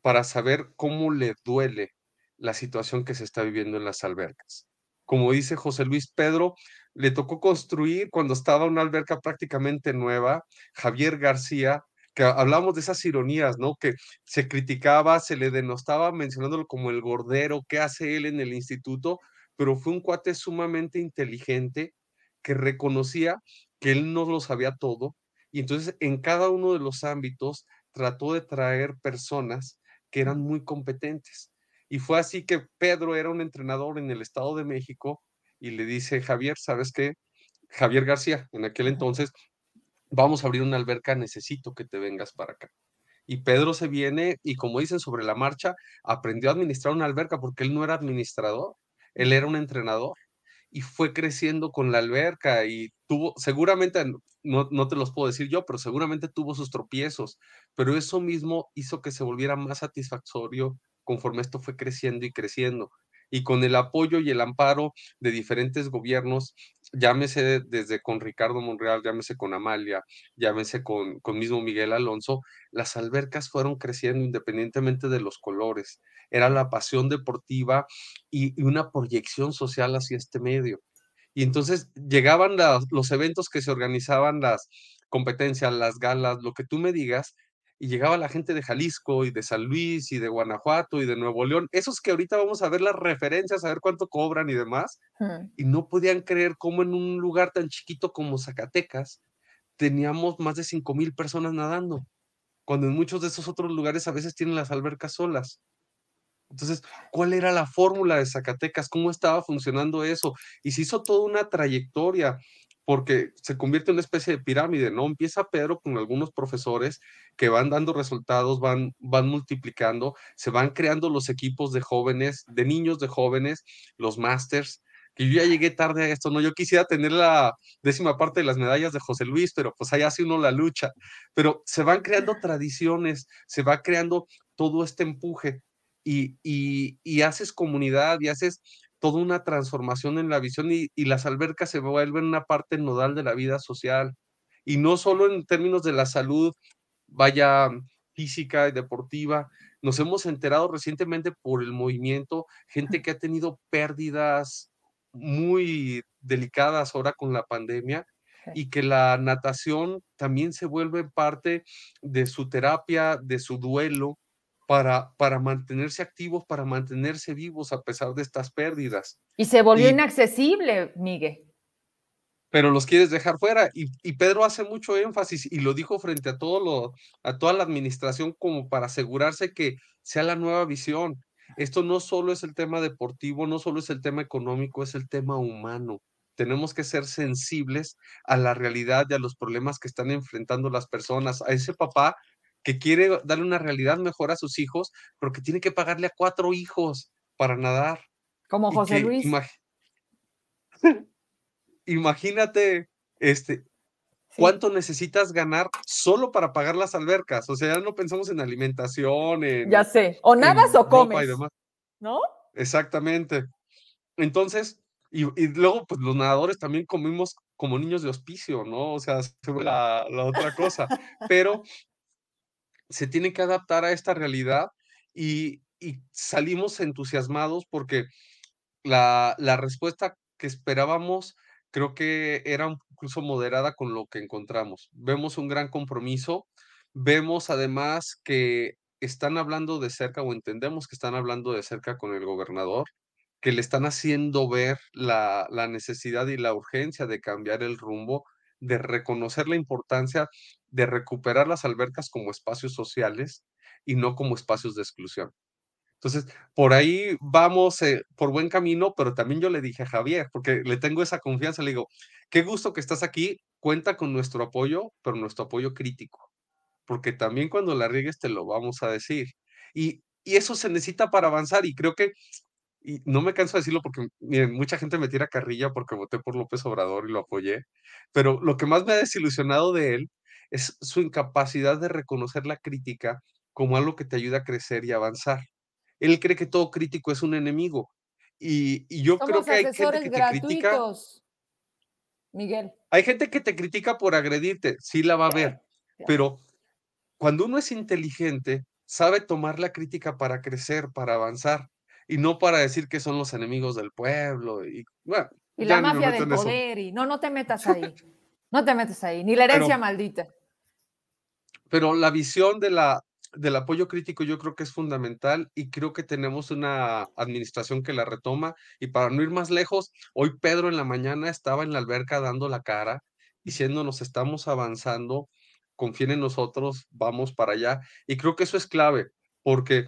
D: para saber cómo le duele la situación que se está viviendo en las albercas. Como dice José Luis Pedro, le tocó construir cuando estaba una alberca prácticamente nueva, Javier García, que hablamos de esas ironías, ¿no? Que se criticaba, se le denostaba mencionándolo como el gordero, ¿qué hace él en el instituto? Pero fue un cuate sumamente inteligente que reconocía que él no lo sabía todo y entonces en cada uno de los ámbitos trató de traer personas que eran muy competentes. Y fue así que Pedro era un entrenador en el Estado de México y le dice, Javier, ¿sabes qué? Javier García, en aquel entonces, vamos a abrir una alberca, necesito que te vengas para acá. Y Pedro se viene y como dicen sobre la marcha, aprendió a administrar una alberca porque él no era administrador, él era un entrenador y fue creciendo con la alberca y tuvo, seguramente, no, no, te los puedo decir yo, pero seguramente tuvo sus tropiezos, pero eso mismo hizo que se volviera más satisfactorio conforme esto fue creciendo y creciendo y con el apoyo y el amparo de diferentes gobiernos, llámese desde con Ricardo Monreal, llámese con Amalia, llámese con, con mismo Miguel Alonso, las albercas fueron creciendo independientemente de los colores. Era la pasión deportiva y, una proyección social hacia este medio. Y entonces llegaban los eventos que se organizaban, las competencias, las galas, lo que tú me digas, y llegaba la gente de Jalisco y de San Luis y de Guanajuato y de Nuevo León, esos que ahorita vamos a ver las referencias, a ver cuánto cobran y demás, y no podían creer cómo en un lugar tan chiquito como Zacatecas teníamos más de 5 mil personas nadando, cuando en muchos de esos otros lugares a veces tienen las albercas solas. Entonces, ¿cuál era la fórmula de Zacatecas? ¿Cómo estaba funcionando eso? Y se hizo toda una trayectoria porque se convierte en una especie de pirámide, ¿no? Empieza Pedro con algunos profesores que van dando resultados, van, van multiplicando, se van creando los equipos de jóvenes, de niños de jóvenes, los másters, que yo ya llegué tarde a esto, ¿no? Yo quisiera tener la décima parte de las medallas de José Luis, pero pues ahí hace uno la lucha, pero se van creando tradiciones, se va creando todo este empuje y, y, y haces comunidad y haces toda una transformación en la visión y, las albercas se vuelven una parte nodal de la vida social. Y no solo en términos de la salud, vaya física y deportiva. Nos hemos enterado recientemente por el movimiento, gente que ha tenido pérdidas muy delicadas ahora con la pandemia y que la natación también se vuelve parte de su terapia, de su duelo, para, para mantenerse activos, para mantenerse vivos a pesar de estas pérdidas.
A: Y se volvió inaccesible, Miguel.
D: Pero los quieres dejar fuera. Y, y, Pedro hace mucho énfasis y lo dijo frente a, todo lo, a toda la administración como para asegurarse que sea la nueva visión. Esto no solo es el tema deportivo, no solo es el tema económico, es el tema humano. Tenemos que ser sensibles a la realidad y a los problemas que están enfrentando las personas. A ese papá que quiere darle una realidad mejor a sus hijos, pero que tiene que pagarle a cuatro hijos para nadar.
A: Como José Luis.
D: imagínate, este, ¿cuánto necesitas ganar solo para pagar las albercas? O sea, ya no pensamos en alimentación, en...
A: Ya sé, o nadas o comes, ¿no?
D: Exactamente. Entonces, y, luego, pues los nadadores también comimos como niños de hospicio, ¿no? O sea, la, la otra cosa. Pero se tiene que adaptar a esta realidad y, salimos entusiasmados porque la, la, respuesta que esperábamos creo que era incluso moderada con lo que encontramos. Vemos un gran compromiso, vemos además que están hablando de cerca o entendemos que están hablando de cerca con el gobernador, que le están haciendo ver la, la necesidad y la urgencia de cambiar el rumbo de reconocer la importancia de recuperar las albercas como espacios sociales y no como espacios de exclusión. Entonces, por ahí vamos eh, por buen camino, pero también yo le dije a Javier, porque le tengo esa confianza, le digo, qué gusto que estás aquí, cuenta con nuestro apoyo, pero nuestro apoyo crítico, porque también cuando la riegues te lo vamos a decir. Y, y eso se necesita para avanzar y creo que y no me canso de decirlo porque mucha gente me tira carrilla porque voté por López Obrador y lo apoyé, pero lo que más me ha desilusionado de él es su incapacidad de reconocer la crítica como algo que te ayuda a crecer y avanzar. Él cree que todo crítico es un enemigo y, yo creo que hay gente que te critica.
A: Miguel.
D: Hay gente que te critica por agredirte, sí la va a ver, pero cuando uno es inteligente, sabe tomar la crítica para crecer, para avanzar, y no para decir que son los enemigos del pueblo. Y, bueno,
A: y la mafia del poder, y no, no te metas ahí. No te metas ahí, ni la herencia maldita.
D: Pero la visión del apoyo crítico yo creo que es fundamental y creo que tenemos una administración que la retoma. Y para no ir más lejos, hoy Pedro en la mañana estaba en la alberca dando la cara, diciéndonos estamos avanzando, confíen en nosotros, vamos para allá. Y creo que eso es clave, porque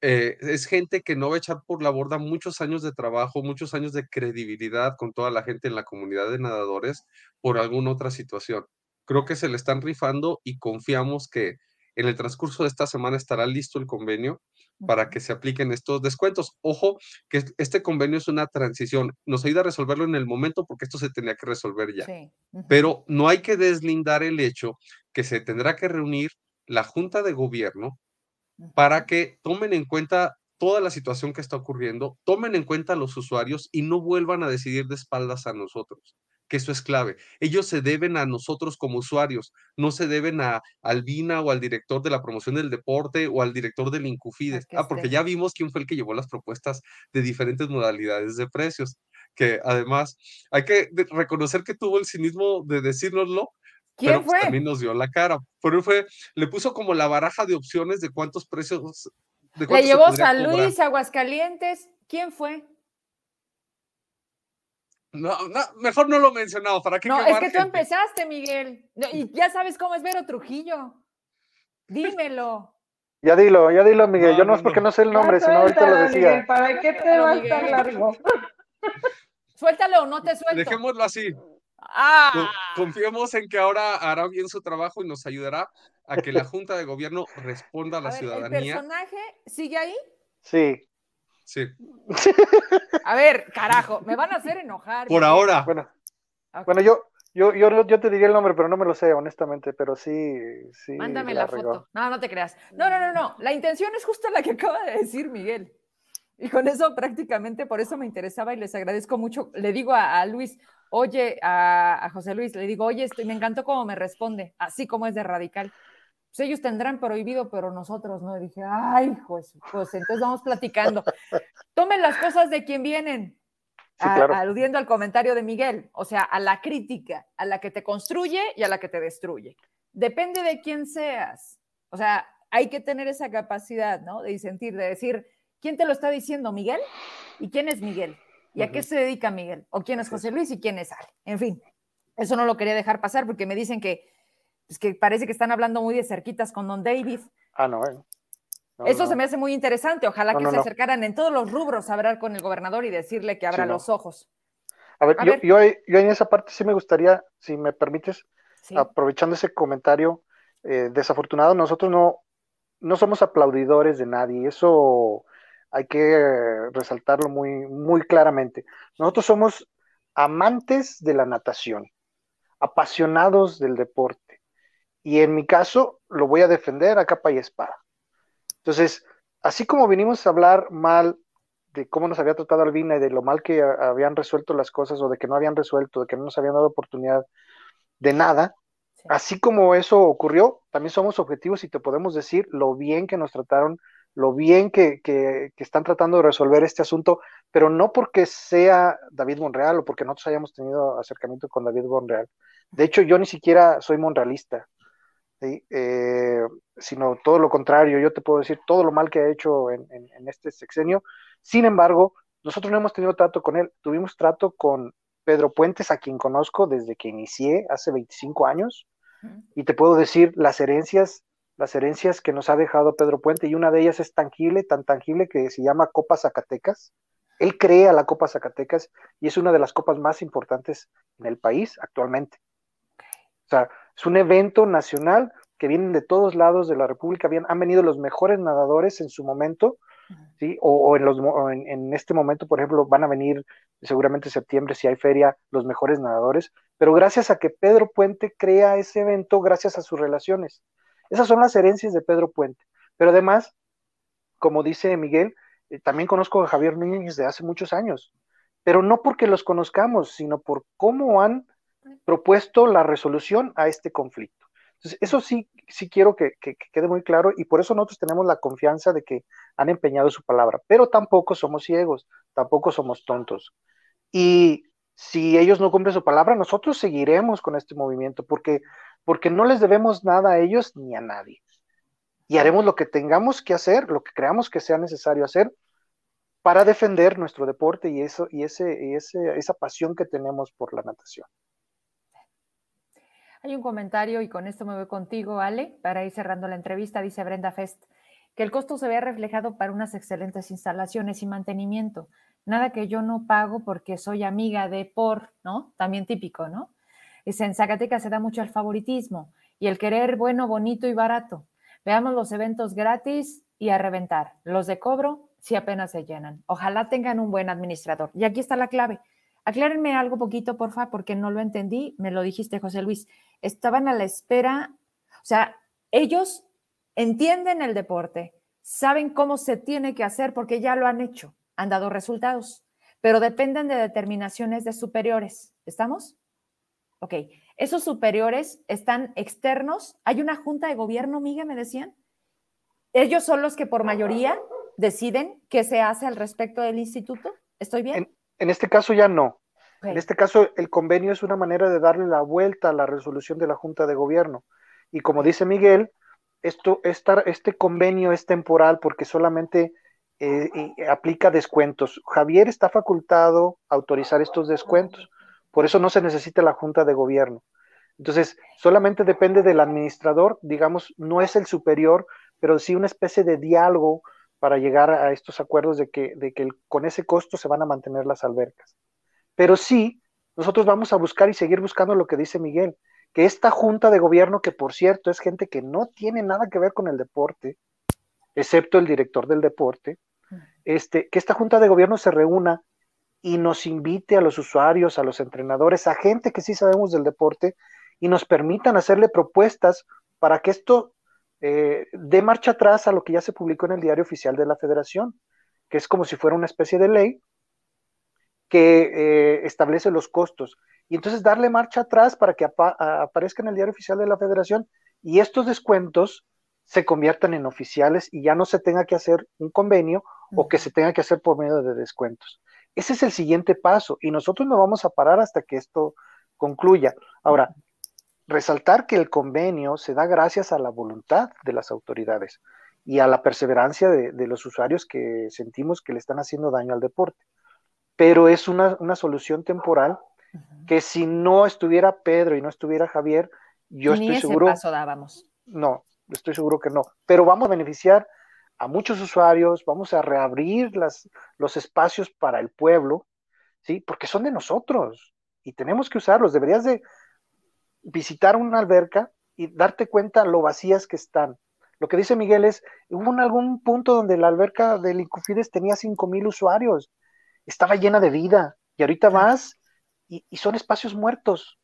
D: eh, es gente que no va a echar por la borda muchos años de trabajo, muchos años de credibilidad con toda la gente en la comunidad de nadadores por alguna otra situación. Creo que se le están rifando y confiamos que en el transcurso de esta semana estará listo el convenio para que se apliquen estos descuentos. Ojo, que este convenio es una transición. Nos ayuda a resolverlo en el momento porque esto se tenía que resolver ya. Pero no hay que deslindar el hecho que se tendrá que reunir la Junta de Gobierno para que tomen en cuenta toda la situación que está ocurriendo, tomen en cuenta a los usuarios y no vuelvan a decidir de espaldas a nosotros, que eso es clave. Ellos se deben a nosotros como usuarios, no se deben a Albina o al director de la promoción del deporte o al director del Incufides. Ah, porque ya vimos quién fue el que llevó las propuestas de diferentes modalidades de precios, que además hay que reconocer que tuvo el cinismo de decírnoslo, pero pues, también nos dio la cara. Pero fue, le puso como la baraja de opciones de cuántos precios.
A: De le llevó San Luis, Aguascalientes. ¿Quién fue?
D: No, no, mejor no lo mencionado, ¿para qué
A: No, es que tú empezaste, Miguel. Y ya sabes cómo es Vero Trujillo. Dímelo.
C: Ya dilo, ya dilo, Miguel. Yo no, es porque no sé el nombre, sino ahorita lo decía.
E: ¿Para qué te va a estar largo?
A: Suéltalo, no te suelto.
D: Dejémoslo así. Ah. Confiemos en que ahora hará bien su trabajo y nos ayudará a que la Junta de Gobierno responda a la ciudadanía. ¿El
A: personaje sigue ahí?
C: Sí.
D: Sí.
A: A ver, carajo, me van a hacer enojar.
D: Por ahora.
C: Bueno, bueno yo, yo, yo, yo, te diría el nombre, pero no me lo sé, honestamente, pero sí, sí.
A: Mándame la, foto. No, no te creas. No, no, no, no. La intención es justo la que acaba de decir Miguel. Y con eso prácticamente, por eso me interesaba y les agradezco mucho. Le digo a Luis, oye, a, José Luis, le digo, oye, estoy, me encantó cómo me responde, así como es de radical. Pues ellos tendrán prohibido, pero nosotros no. Y dije, ay, pues, pues entonces vamos platicando. Tomen las cosas de quien vienen. aludiendo al comentario de Miguel, o sea, a la crítica, a la que te construye y a la que te destruye. Depende de quién seas. O sea, hay que tener esa capacidad, ¿no? De sentir, de decir, ¿quién te lo está diciendo, Miguel? ¿Y quién es Miguel? ¿Y a qué se dedica Miguel? ¿O quién es José Luis y quién es Ale? En fin, eso no lo quería dejar pasar porque me dicen que, pues, que parece que están hablando muy de cerquitas con Don David.
C: Ah, no, bueno.
A: eso se me hace muy interesante. Ojalá que se acercaran en todos los rubros a hablar con el gobernador y decirle que abra los ojos.
C: A ver, yo, Yo, en esa parte sí me gustaría, si me permites, aprovechando ese comentario eh, desafortunado, nosotros no, no somos aplaudidores de nadie. Eso hay que resaltarlo muy, muy claramente. Nosotros somos amantes de la natación, apasionados del deporte. Y en mi caso, lo voy a defender a capa y espada. Entonces, así como vinimos a hablar mal de cómo nos había tratado Albina y de lo mal que habían resuelto las cosas o de que no habían resuelto, de que no nos habían dado oportunidad de nada, así como eso ocurrió, también somos objetivos y te podemos decir lo bien que nos trataron lo bien que, están tratando de resolver este asunto, pero no porque sea David Monreal o porque nosotros hayamos tenido acercamiento con David Monreal. De hecho, yo ni siquiera soy monrealista, eh, sino todo lo contrario. Yo te puedo decir todo lo mal que ha hecho en, este sexenio. Sin embargo, nosotros no hemos tenido trato con él. Tuvimos trato con Pedro Puentes, a quien conozco desde que inicié hace 25 años. Y te puedo decir las herencias las herencias que nos ha dejado Pedro Puente y una de ellas es tangible, tan tangible que se llama Copa Zacatecas. Él crea la Copa Zacatecas y es una de las copas más importantes en el país actualmente. O sea, es un evento nacional que vienen de todos lados de la República, han venido los mejores nadadores en su momento, ¿sí? o, en, los, en, este momento, por ejemplo, van a venir seguramente en septiembre, si hay feria, los mejores nadadores, pero gracias a que Pedro Puente crea ese evento, gracias a sus relaciones. Esas son las herencias de Pedro Puente. Pero además, como dice Miguel, eh, también conozco a Javier Núñez de hace muchos años, pero no porque los conozcamos, sino por cómo han propuesto la resolución a este conflicto. Eso sí, sí quiero que, que, quede muy claro y por eso nosotros tenemos la confianza de que han empeñado su palabra, pero tampoco somos ciegos, tampoco somos tontos. Y si ellos no cumplen su palabra, nosotros seguiremos con este movimiento porque, porque no les debemos nada a ellos ni a nadie. Y haremos lo que tengamos que hacer, lo que creamos que sea necesario hacer para defender nuestro deporte y, eso, y, ese, y ese, esa pasión que tenemos por la natación.
A: Hay un comentario y con esto me voy contigo, Ale, para ir cerrando la entrevista. Dice Brenda Fest que el costo se vea reflejado para unas excelentes instalaciones y mantenimiento. Nada que yo no pago porque soy amiga de por, ¿no? También típico, ¿no? Dice, en Zacatecas se da mucho el favoritismo y el querer bueno, bonito y barato. Veamos los eventos gratis y a reventar. Los de cobro, si apenas se llenan. Ojalá tengan un buen administrador. Y aquí está la clave. Aclárenme algo poquito, porfa, porque no lo entendí. Me lo dijiste, José Luis. Estaban a la espera, o sea, ellos entienden el deporte, saben cómo se tiene que hacer porque ya lo han hecho, han dado resultados, pero dependen de determinaciones de superiores. ¿Estamos? Ok. ¿Esos superiores están externos? ¿Hay una junta de gobierno, Miga, me decían? ¿Ellos son los que por mayoría deciden qué se hace al respecto del instituto? ¿Estoy bien?
C: En, este caso ya no. En este caso, el convenio es una manera de darle la vuelta a la resolución de la Junta de Gobierno. Y como dice Miguel, esto, este convenio es temporal porque solamente eh, aplica descuentos. Javier está facultado a autorizar estos descuentos. Por eso no se necesita la Junta de Gobierno. Entonces, solamente depende del administrador, digamos, no es el superior, pero sí una especie de diálogo para llegar a estos acuerdos de que, de que con ese costo se van a mantener las albercas. Pero sí, nosotros vamos a buscar y seguir buscando lo que dice Miguel, que esta junta de gobierno, que por cierto es gente que no tiene nada que ver con el deporte, excepto el director del deporte, este, que esta junta de gobierno se reúna y nos invite a los usuarios, a los entrenadores, a gente que sí sabemos del deporte y nos permitan hacerle propuestas para que esto eh, dé marcha atrás a lo que ya se publicó en el diario oficial de la federación, que es como si fuera una especie de ley que eh, establece los costos. Y entonces darle marcha atrás para que aparezca en el diario oficial de la federación y estos descuentos se conviertan en oficiales y ya no se tenga que hacer un convenio o que se tenga que hacer por medio de descuentos. Ese es el siguiente paso y nosotros no vamos a parar hasta que esto concluya. Ahora, resaltar que el convenio se da gracias a la voluntad de las autoridades y a la perseverancia de, los usuarios que sentimos que le están haciendo daño al deporte. Pero es una, solución temporal que si no estuviera Pedro y no estuviera Javier, yo estoy seguro.
A: Paso dábamos.
C: No, estoy seguro que no. Pero vamos a beneficiar a muchos usuarios, vamos a reabrir las, los espacios para el pueblo, ¿sí? Porque son de nosotros y tenemos que usarlos. Deberías de, visitar una alberca y darte cuenta lo vacías que están. Lo que dice Miguel es, hubo en algún punto donde la alberca del Incufides tenía mil usuarios, estaba llena de vida, y ahorita vas y, son espacios muertos,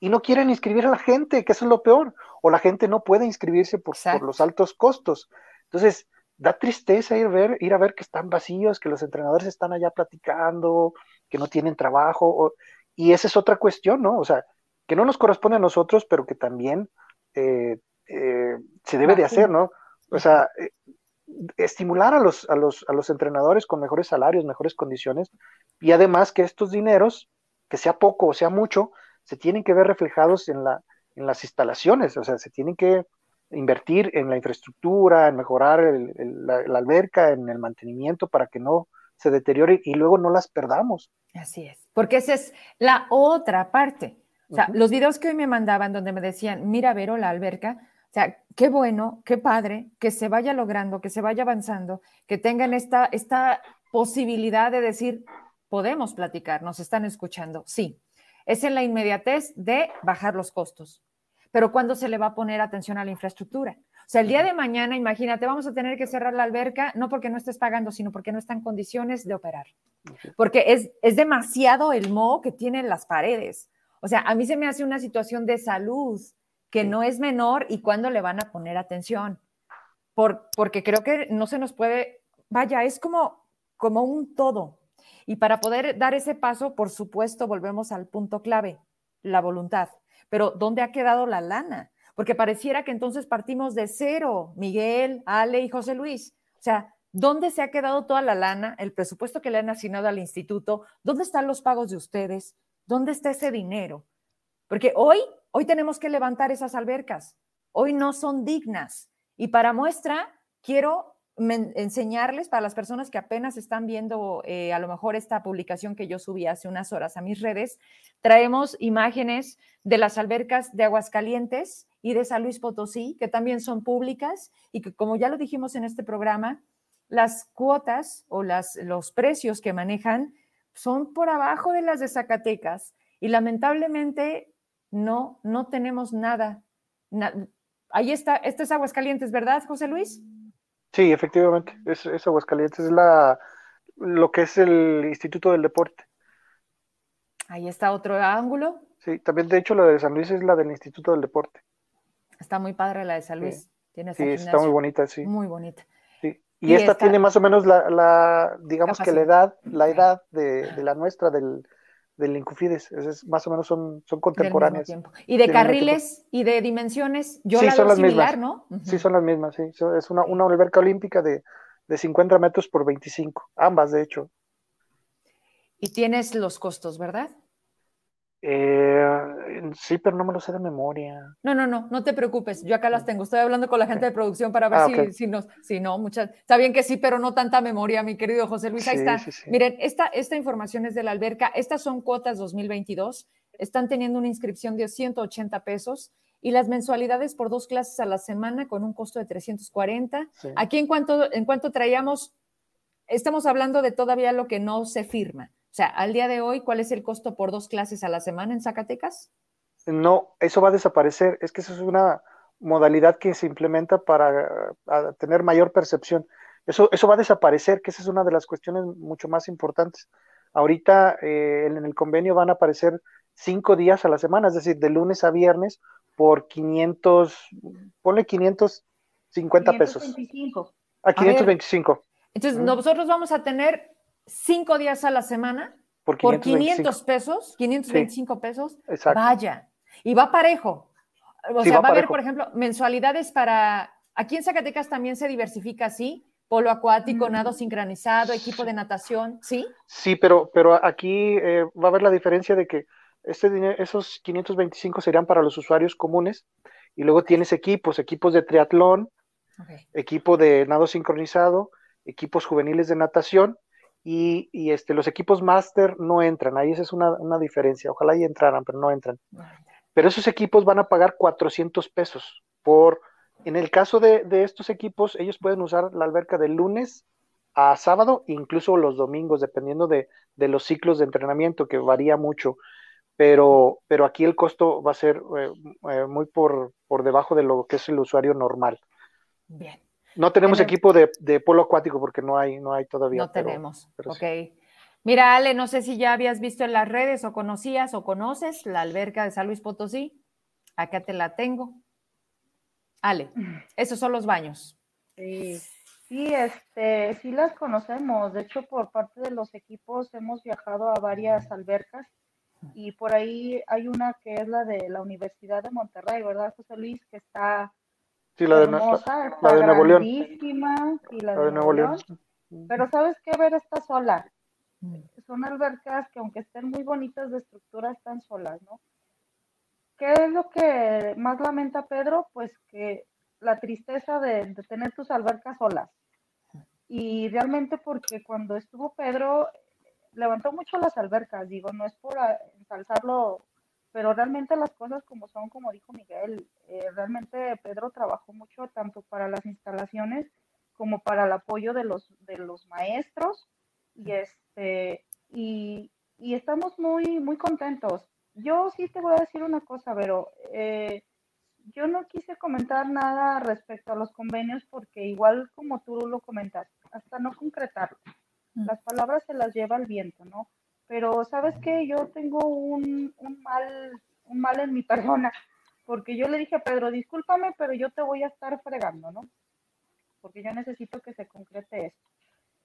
C: y no quieren inscribir a la gente, que eso es lo peor, o la gente no puede inscribirse por, los altos costos. Entonces, da tristeza ir, ver, ir a ver que están vacíos, que los entrenadores están allá platicando, que no tienen trabajo, y esa es otra cuestión, ¿no? O sea, que no nos corresponde a nosotros, pero que también eh, eh, se debe de hacer, ¿no? O sea, eh, estimular a los, a, los, a los entrenadores con mejores salarios, mejores condiciones, y además que estos dineros, que sea poco o sea mucho, se tienen que ver reflejados en, la, en las instalaciones, o sea, se tienen que invertir en la infraestructura, en mejorar la, la, alberca, en el mantenimiento para que no se deteriore y luego no las perdamos.
A: Así es, porque esa es la otra parte. O sea, los videos que hoy me mandaban donde me decían, mira, Vero, la alberca, o sea, qué bueno, qué padre que se vaya logrando, que se vaya avanzando, que tengan esta, esta posibilidad de decir, podemos platicar, nos están escuchando. Sí, es en la inmediatez de bajar los costos. Pero ¿cuándo se le va a poner atención a la infraestructura? O sea, el día de mañana, imagínate, vamos a tener que cerrar la alberca, no porque no estés pagando, sino porque no está en condiciones de operar. Porque es, es demasiado el moho que tienen las paredes. O sea, a mí se me hace una situación de salud que no es menor y cuándo le van a poner atención. Por, porque creo que no se nos puede, vaya, es como, como un todo. Y para poder dar ese paso, por supuesto, volvemos al punto clave, la voluntad. Pero ¿dónde ha quedado la lana? porque pareciera que entonces partimos de cero, Miguel, Ale y José Luis. O sea, ¿dónde se ha quedado toda la lana, el presupuesto que le han asignado al instituto? ¿Dónde están los pagos de ustedes? ¿Dónde está ese dinero? Porque hoy, hoy tenemos que levantar esas albercas. Hoy no son dignas. Y para muestra, quiero enseñarles para las personas que apenas están viendo eh, a lo mejor esta publicación que yo subí hace unas horas a mis redes, traemos imágenes de las albercas de Aguascalientes y de San Luis Potosí, que también son públicas y que como ya lo dijimos en este programa, las cuotas o las, los precios que manejan son por abajo de las de Zacatecas y lamentablemente no, no tenemos nada. ahí está, este es Aguascalientes, ¿verdad, José Luis?
C: Sí, efectivamente, es, es Aguascalientes, es la, lo que es el Instituto del Deporte.
A: Ahí está otro ángulo.
C: Sí, también de hecho la de San Luis es la del Instituto del Deporte.
A: Está muy padre la de San Luis.
C: Sí, Tiene sí está muy bonita, sí.
A: Muy bonita.
C: Y, esta, tiene más o menos la, la digamos que la edad, la edad de, de la nuestra, del, del Incufides, es, más o menos son, son contemporáneas.
A: Y de carriles y de dimensiones, yo la son las similar,
C: mismas. ¿no? Sí, son las mismas, sí. Es una, una alberca olímpica de, de 50 metros por 25, ambas de hecho.
A: Y tienes los costos, ¿verdad?
C: Eh, sí, pero no me lo sé de memoria.
A: No, no, no, no te preocupes. Yo acá las tengo. Estoy hablando con la gente de producción para ver ah, si, si, nos, si no, muchas. Está bien que sí, pero no tanta memoria, mi querido José Luis. Ahí está. Miren, esta, esta información es de la alberca. Estas son cuotas 2022. Están teniendo una inscripción de 180 pesos y las mensualidades por dos clases a la semana con un costo de 340. Aquí en cuanto, en cuanto traíamos, estamos hablando de todavía lo que no se firma. O sea, al día de hoy, ¿cuál es el costo por dos clases a la semana en Zacatecas?
C: No, eso va a desaparecer. Es que eso es una modalidad que se implementa para tener mayor percepción. Eso, eso va a desaparecer, que esa es una de las cuestiones mucho más importantes. Ahorita eh, en el convenio van a aparecer cinco días a la semana, es decir, de lunes a viernes por 500, ponle 550 pesos. 525. A 525.
A: entonces, nosotros vamos a tener cinco días a la semana por 500 pesos, 525 pesos, vaya. Y va parejo. O sea, va, a haber, por ejemplo, mensualidades para... Aquí en Zacatecas también se diversifica así, polo acuático, mm. nado sincronizado, equipo de natación, ¿sí?
C: Sí, pero, pero aquí eh, va a haber la diferencia de que este esos 525 serían para los usuarios comunes y luego tienes equipos, equipos de triatlón, equipo de nado sincronizado, equipos juveniles de natación y, este, los equipos máster no entran, ahí esa es una, diferencia, ojalá y entraran, pero no entran. Pero esos equipos van a pagar 400 pesos por, en el caso de, estos equipos, ellos pueden usar la alberca de lunes a sábado, incluso los domingos, dependiendo de, los ciclos de entrenamiento, que varía mucho. Pero, pero aquí el costo va a ser eh, eh, muy por, por debajo de lo que es el usuario normal.
A: Bien.
C: No tenemos equipo de, polo acuático porque no hay, no hay todavía.
A: No tenemos. ok. Mira, Ale, no sé si ya habías visto en las redes o conocías o conoces la alberca de San Luis Potosí. Acá te la tengo. Ale, esos son los baños.
E: Sí, sí, este, sí las conocemos. De hecho, por parte de los equipos hemos viajado a varias albercas y por ahí hay una que es la de la Universidad de Monterrey, ¿verdad, José Luis? Que está
C: Sí, la de, la, de Nuevo León.
E: Y la, de, Nuevo León. Pero sabes qué, ver está sola. Mm. Son albercas que aunque estén muy bonitas de estructura, están solas, ¿no? ¿Qué es lo que más lamenta Pedro? Pues que la tristeza de, tener tus albercas solas. Y realmente porque cuando estuvo Pedro, levantó mucho las albercas, digo, no es por ensalzarlo pero realmente las cosas como son, como dijo Miguel, eh, realmente Pedro trabajó mucho tanto para las instalaciones como para el apoyo de los, de los maestros y, este, y, estamos muy, muy contentos. Yo sí te voy a decir una cosa, pero eh, yo no quise comentar nada respecto a los convenios porque igual como tú lo comentaste, hasta no concretarlo, las palabras se las lleva el viento, ¿no? Pero sabes que yo tengo un, mal, un mal en mi persona, porque yo le dije a Pedro, discúlpame, pero yo te voy a estar fregando, ¿no? Porque yo necesito que se concrete esto.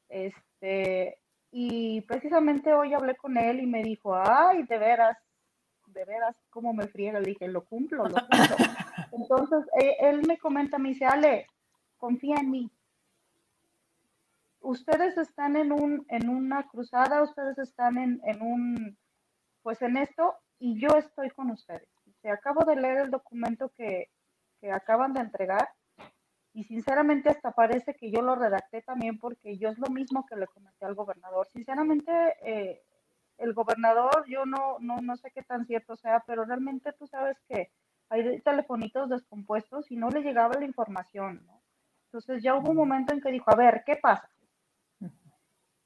E: Este, y precisamente hoy hablé con él y me dijo, ay, de veras, de veras, cómo me friega. Le dije, lo cumplo, lo cumplo. Entonces, eh, él me comenta, me dice, Ale, confía en mí. Ustedes están en, un, en una cruzada, ustedes están en, en un, pues en esto, y yo estoy con ustedes. Te acabo de leer el documento que, que acaban de entregar y sinceramente hasta parece que yo lo redacté también porque yo es lo mismo que le comenté al gobernador. Sinceramente, eh, el gobernador, yo no, no, no sé qué tan cierto sea, pero realmente tú sabes que hay telefonitos descompuestos y no le llegaba la información, ¿no? Entonces ya hubo un momento en que dijo, a ver, ¿qué pasa?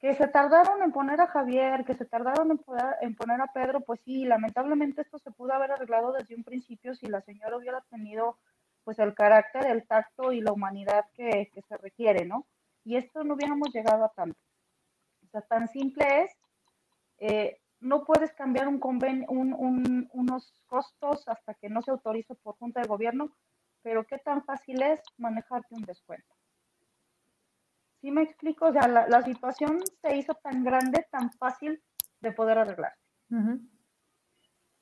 E: Que se tardaron en poner a Javier, que se tardaron en, poner a Pedro, pues sí, lamentablemente esto se pudo haber arreglado desde un principio si la señora hubiera tenido pues el carácter, el tacto y la humanidad que, se requiere, ¿no? Y esto no hubiéramos llegado a tanto. O sea, tan simple es, eh, no puedes cambiar un convenio, unos costos hasta que no se autorice por junta de gobierno, pero qué tan fácil es manejarte un descuento. ¿Sí me explico? O sea, la, situación se hizo tan grande, tan fácil de poder arreglar.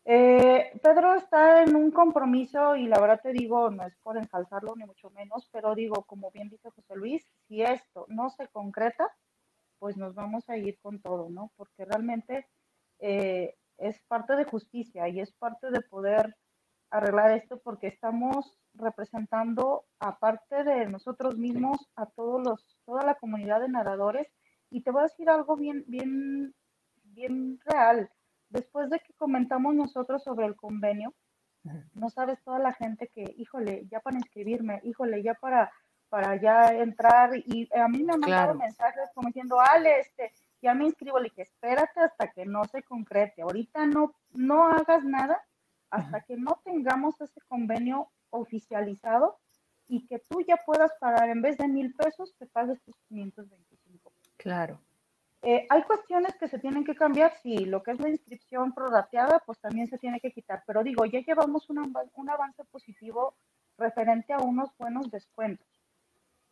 E: Eh, Pedro está en un compromiso y la verdad te digo, no es por ensalzarlo ni mucho menos, pero digo, como bien dice José Luis, si esto no se concreta, pues nos vamos a ir con todo, ¿no? Porque realmente eh, es parte de justicia y es parte de poder arreglar esto porque estamos representando, aparte de nosotros mismos, a todos los, toda la comunidad de nadadores. Y te voy a decir algo bien, bien, bien real. Después de que comentamos nosotros sobre el convenio, no sabes toda la gente que, híjole, ya para inscribirme, híjole, ya para, para ya entrar, y a mí me han mandado mensajes como diciendo, Ale, este, ya me inscribo, le dije, espérate hasta que no se concrete, ahorita no, no hagas nada hasta que no tengamos ese convenio oficializado y que tú ya puedas pagar, en vez de mil pesos, te pagues tus 525.
A: Claro.
E: Eh, hay cuestiones que se tienen que cambiar, sí, lo que es la inscripción prorrateada, pues también se tiene que quitar, pero digo, ya llevamos un, un avance positivo referente a unos buenos descuentos.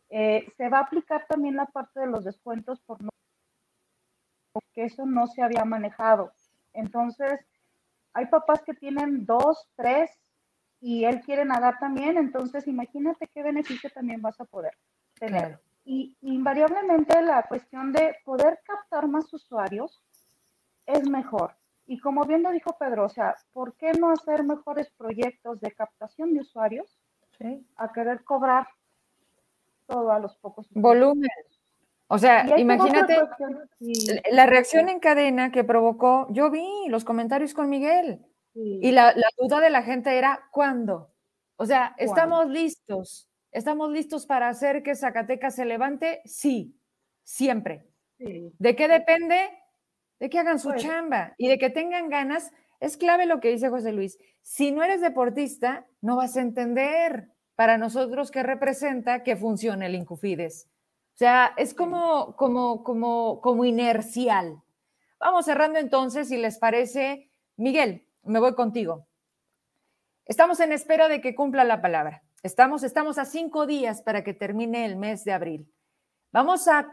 E: Eh, se va a aplicar también la parte de los descuentos por no, porque eso no se había manejado. Entonces, hay papás que tienen dos, tres y él quiere nadar también, entonces imagínate qué beneficio también vas a poder tener. Y invariablemente la cuestión de poder captar más usuarios es mejor. Y como bien lo dijo Pedro, o sea, ¿por qué no hacer mejores proyectos de captación de usuarios a querer cobrar todo a los pocos
A: volumen? O sea, imagínate la reacción en cadena que provocó, yo vi los comentarios con Miguel y la, duda de la gente era, ¿cuándo? O sea, estamos listos. ¿Estamos listos para hacer que Zacatecas se levante? Sí, siempre. ¿De qué depende? De que hagan su pues chamba y de que tengan ganas. Es clave lo que dice José Luis. Si no eres deportista, no vas a entender para nosotros qué representa que funcione el Incufides. O sea, es como, como, como, como inercial. Vamos cerrando entonces, si les parece. Miguel, me voy contigo. Estamos en espera de que cumpla la palabra. Estamos, estamos a cinco días para que termine el mes de abril. Vamos a,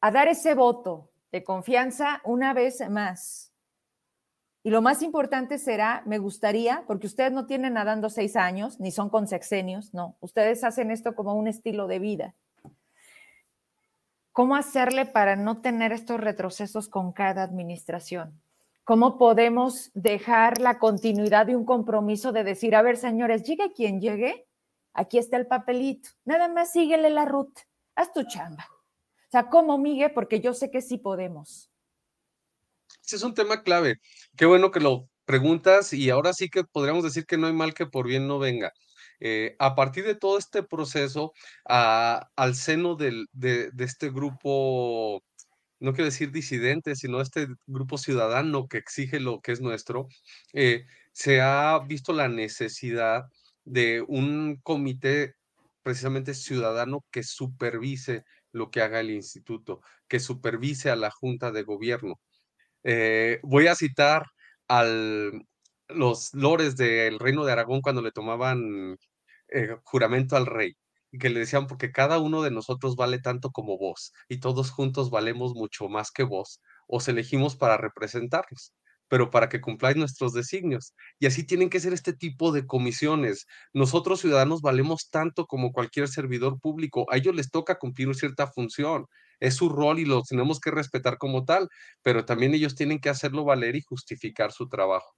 A: a dar ese voto de confianza una vez más. Y lo más importante será, me gustaría, porque ustedes no tienen nadando seis años, ni son consexenios, no, ustedes hacen esto como un estilo de vida. ¿Cómo hacerle para no tener estos retrocesos con cada administración? ¿Cómo podemos dejar la continuidad de un compromiso de decir, a ver, señores, llegue quien llegue, aquí está el papelito, nada más síguele la ruta, haz tu chamba. O sea, ¿cómo, Miguel? Porque yo sé que sí podemos.
D: Ese es un tema clave. Qué bueno que lo preguntas y ahora sí que podríamos decir que no hay mal que por bien no venga. Eh, a partir de todo este proceso, al seno de, este grupo, no quiero decir disidente, sino este grupo ciudadano que exige lo que es nuestro, eh, se ha visto la necesidad de un comité precisamente ciudadano que supervise lo que haga el instituto, que supervise a la Junta de Gobierno. Eh, voy a citar a los lores del Reino de Aragón cuando le tomaban eh, juramento al rey que le decían, porque cada uno de nosotros vale tanto como vos y todos juntos valemos mucho más que vos, os elegimos para representarlos. pero para que cumpláis nuestros designios. Y así tienen que ser este tipo de comisiones. Nosotros ciudadanos valemos tanto como cualquier servidor público. A ellos les toca cumplir cierta función. Es su rol y lo tenemos que respetar como tal, pero también ellos tienen que hacerlo valer y justificar su trabajo.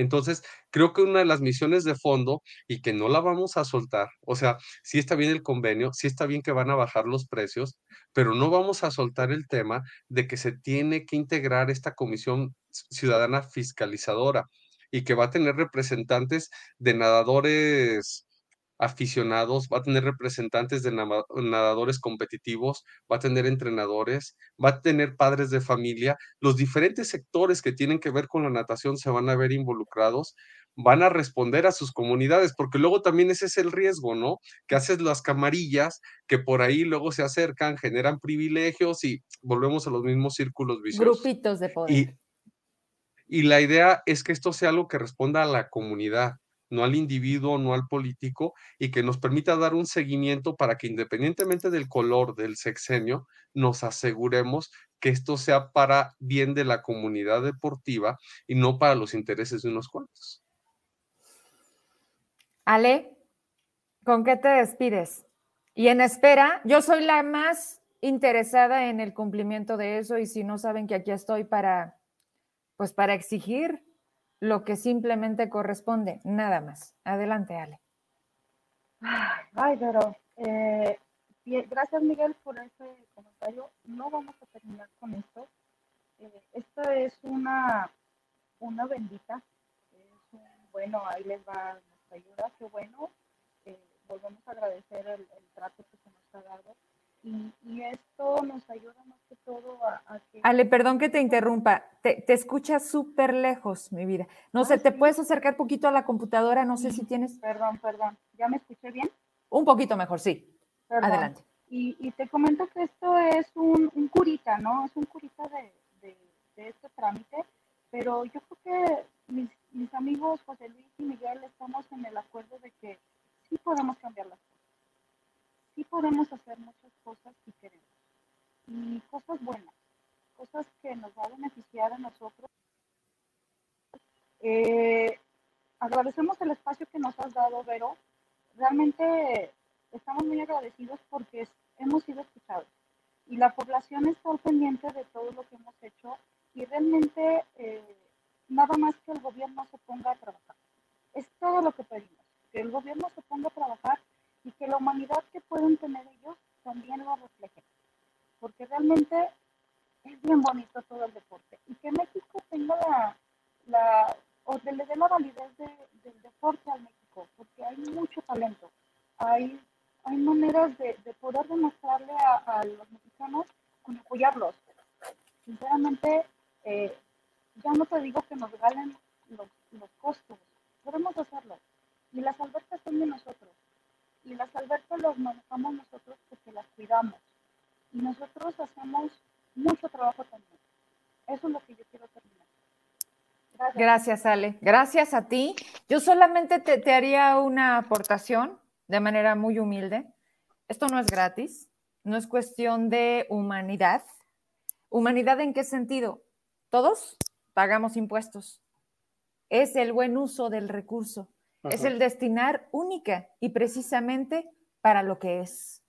D: Entonces, creo que una de las misiones de fondo y que no la vamos a soltar, o sea, sí está bien el convenio, sí está bien que van a bajar los precios, pero no vamos a soltar el tema de que se tiene que integrar esta comisión ciudadana fiscalizadora y que va a tener representantes de nadadores aficionados, va a tener representantes de nadadores competitivos, va a tener entrenadores, va a tener padres de familia. Los diferentes sectores que tienen que ver con la natación se van a ver involucrados, van a responder a sus comunidades, porque luego también ese es el riesgo, ¿no? Que haces las camarillas que por ahí luego se acercan, generan privilegios y volvemos a los mismos círculos viciosos.
A: Grupitos de poder. Y,
D: y la idea es que esto sea algo que responda a la comunidad no al individuo, no al político, y que nos permita dar un seguimiento para que independientemente del color del sexenio, nos aseguremos que esto sea para bien de la comunidad deportiva y no para los intereses de unos cuantos.
A: Ale, ¿con qué te despides? Y en espera, yo soy la más interesada en el cumplimiento de eso y si no saben que aquí estoy para, pues para exigir lo que simplemente corresponde, nada más. Adelante, Ale.
E: Ay, pero eh, gracias Miguel por ese comentario. No vamos a terminar con esto. Eh, esto es una, una bendita. Es un, bueno, ahí les va nuestra ayuda, qué bueno. Eh, volvemos a agradecer el, el trato que se nos ha dado y, esto nos ayuda más que todo a, que...
A: Ale, perdón que te interrumpa, te, te escuchas súper lejos, mi vida. No sé, ¿te puedes acercar poquito a la computadora? No sé si tienes...
E: Perdón, perdón. ¿Ya me escuché bien?
A: Un poquito mejor, sí. Adelante.
E: Y, y, te comento que esto es un, un curita, ¿no? Es un curita de, de, de, este trámite, pero yo creo que mis, mis amigos José Luis y Miguel estamos en el acuerdo de que sí podemos cambiar las cosas sí podemos hacer muchas cosas si queremos. Y cosas buenas, cosas que nos va a beneficiar a nosotros. Eh, agradecemos el espacio que nos has dado, Vero. Realmente estamos muy agradecidos porque hemos sido escuchados y la población está al pendiente de todo lo que hemos hecho y realmente eh, nada más que el gobierno se ponga a trabajar. Es todo lo que pedimos, que el gobierno se ponga a trabajar y que la humanidad que pueden tener ellos también lo refleje. Porque realmente es bien bonito todo el deporte. Y que México tenga la, la o le dé la validez del deporte al México, porque hay mucho talento. Hay, hay maneras de, de poder demostrarle a, los mexicanos con apoyarlos. Sinceramente, eh, ya no te digo que nos regalen los, los costos, podemos hacerlo. Y las albercas son de nosotros y las albercas las manejamos nosotros porque las cuidamos. Y nosotros hacemos mucho trabajo también. Eso es lo que yo quiero terminar.
A: Gracias. Ale. Gracias a ti. Yo solamente te, te haría una aportación de manera muy humilde. Esto no es gratis, no es cuestión de humanidad. ¿Humanidad en qué sentido? Todos pagamos impuestos. Es el buen uso del recurso es el destinar única y precisamente para lo que es.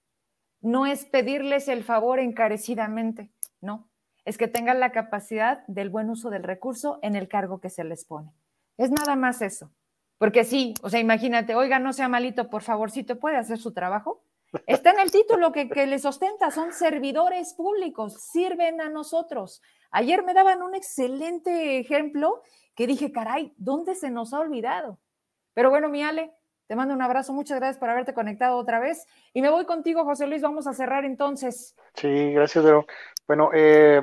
A: No es pedirles el favor encarecidamente, no. Es que tengan la capacidad del buen uso del recurso en el cargo que se les pone. Es nada más eso. Porque sí, o sea, imagínate, oiga, no sea malito, por favorcito, ¿puede hacer su trabajo? Está en el título que, que les ostenta, son servidores públicos, sirven a nosotros. Ayer me daban un excelente ejemplo que dije, caray, ¿dónde se nos ha olvidado? Pero bueno, mi Ale, te mando un abrazo, muchas gracias por haberte conectado otra vez. Y me voy contigo, José Luis, vamos a cerrar entonces.
C: Sí, gracias, Vero. Bueno, eh,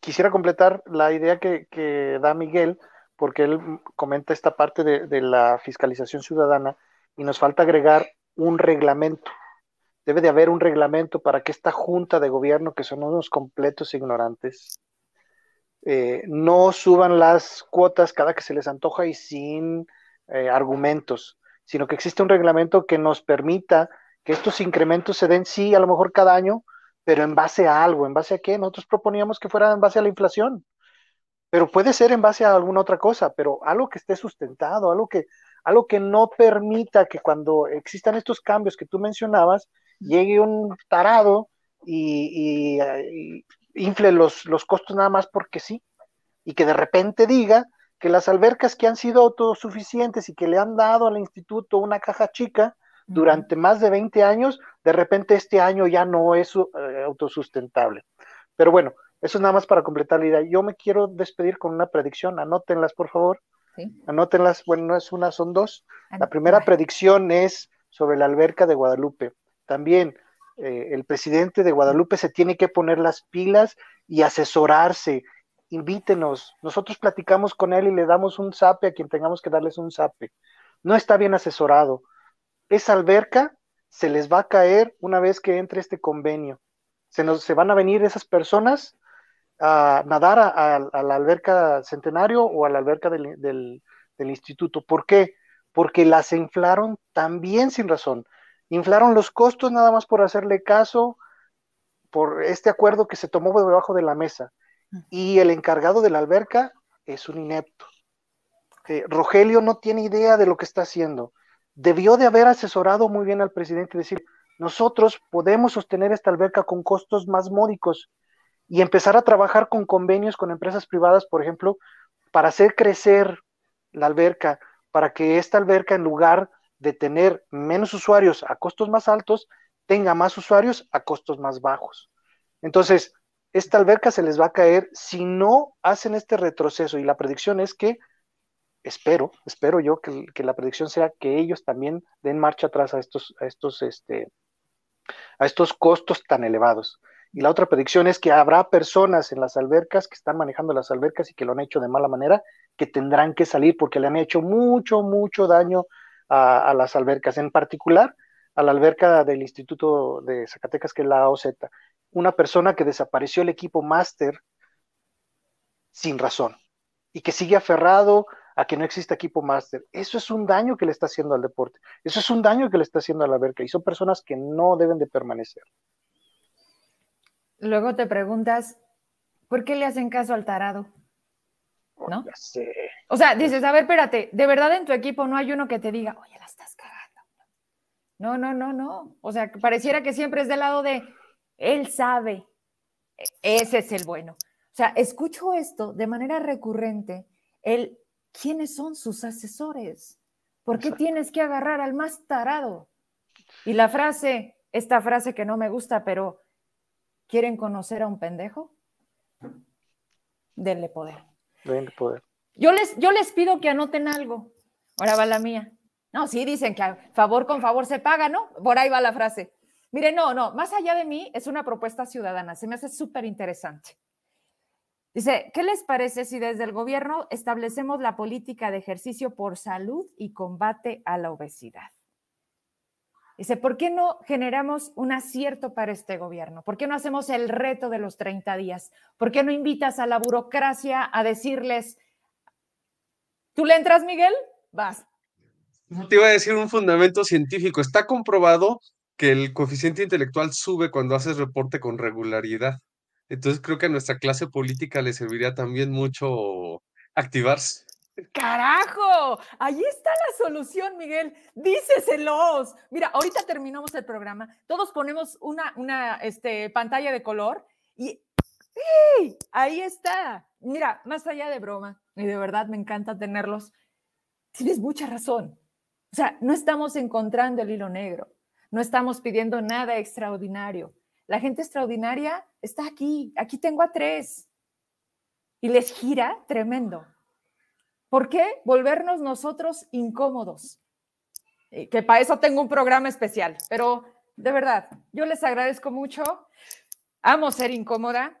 C: quisiera completar la idea que, da Miguel, porque él comenta esta parte de, la fiscalización ciudadana y nos falta agregar un reglamento. Debe de haber un reglamento para que esta junta de gobierno, que son unos completos ignorantes, eh, no suban las cuotas cada que se les antoja y sin eh, argumentos, sino que existe un reglamento que nos permita que estos incrementos se den, sí, a lo mejor cada año, pero en base a algo, ¿en base a qué? Nosotros proponíamos que fuera en base a la inflación. pero puede ser en base a alguna otra cosa, pero algo que esté sustentado, algo que, algo que no permita que cuando existan estos cambios que tú mencionabas, llegue un tarado y, infle los, los costos nada más porque sí, y que de repente diga que las albercas que han sido autosuficientes y que le han dado al instituto una caja chica durante más de 20 años, de repente este año ya no es eh, autosustentable. Pero bueno, eso es nada más para completar la idea. Yo me quiero despedir con una predicción, anótenlas por favor. Anótenlas, bueno, no es una, son dos. La primera predicción es sobre la alberca de Guadalupe. También eh, el presidente de Guadalupe se tiene que poner las pilas y asesorarse. Invítenos. Nosotros platicamos con él y le damos un zape a quien tengamos que darles un zape. No está bien asesorado. Esa alberca se les va a caer una vez que entre este convenio. Se, nos, se van a venir esas personas a nadar a, la alberca Centenario o a la alberca del, del, instituto. ¿Por qué? Porque las inflaron también sin razón. Inflaron los costos nada más por hacerle caso por este acuerdo que se tomó debajo de la mesa. Y el encargado de la alberca es un inepto. Eh, Rogelio no tiene idea de lo que está haciendo. Debió de haber asesorado muy bien al presidente y decir, nosotros podemos sostener esta alberca con costos más módicos y empezar a trabajar con convenios con empresas privadas, por ejemplo, para hacer crecer la alberca, para que esta alberca, en lugar de tener menos usuarios a costos más altos, tenga más usuarios a costos más bajos. Entonces, esta alberca se les va a caer si no hacen este retroceso y la predicción es que, espero, espero yo que, la predicción sea que ellos también den marcha atrás a estos, a estos, este, a estos costos tan elevados. Y la otra predicción es que habrá personas en las albercas que están manejando las albercas y que lo han hecho de mala manera, que tendrán que salir porque le han hecho mucho, mucho daño a, las albercas, en particular a la alberca del Instituto de Zacatecas, que es la OZ. Una persona que desapareció el equipo máster sin razón y que sigue aferrado a que no existe equipo máster. Eso es un daño que le está haciendo al deporte. Eso es un daño que le está haciendo a la alberca y son personas que no deben de permanecer
A: luego te preguntas, ¿por qué le hacen caso al tarado?
C: Oh, ¿No?
A: O sea, dices, a ver, espérate, de verdad en tu equipo no hay uno que te diga, oye, la estás cagando. No, no, no, no. O sea, pareciera que siempre es del lado de, él sabe, ese es el bueno. O sea, escucho esto de manera recurrente, el, ¿quiénes son sus asesores? ¿Por qué tienes que agarrar al más tarado? Y la frase, esta frase que no me gusta, pero ¿Quieren conocer a un pendejo? Denle poder.
C: Denle poder.
A: Yo les, yo les pido que anoten algo. Ahora va la mía. No, sí, dicen que favor con favor se paga, ¿no? Por ahí va la frase. Mire, no, no, más allá de mí es una propuesta ciudadana, se me hace súper interesante. Dice, ¿qué les parece si desde el gobierno establecemos la política de ejercicio por salud y combate a la obesidad? Dice, ¿por qué no generamos un acierto para este gobierno? ¿Por qué no hacemos el reto de los 30 días? ¿Por qué no invitas a la burocracia a decirles, ¿tú le entras, Miguel? Vas.
D: Te iba a decir un fundamento científico. Está comprobado que el coeficiente intelectual sube cuando haces reporte con regularidad. Entonces creo que a nuestra clase política le serviría también mucho activarse.
A: Carajo, ahí está la solución, Miguel. Díceselos. Mira, ahorita terminamos el programa, todos ponemos una, una este, pantalla de color y ahí está. Mira, más allá de broma, y de verdad me encanta tenerlos, tienes mucha razón. O sea, no estamos encontrando el hilo negro, no estamos pidiendo nada extraordinario. La gente extraordinaria está aquí, aquí tengo a tres y les gira tremendo. ¿Por qué volvernos nosotros incómodos? Eh, que para eso tengo un programa especial, pero de verdad, yo les agradezco mucho. Amo ser incómoda.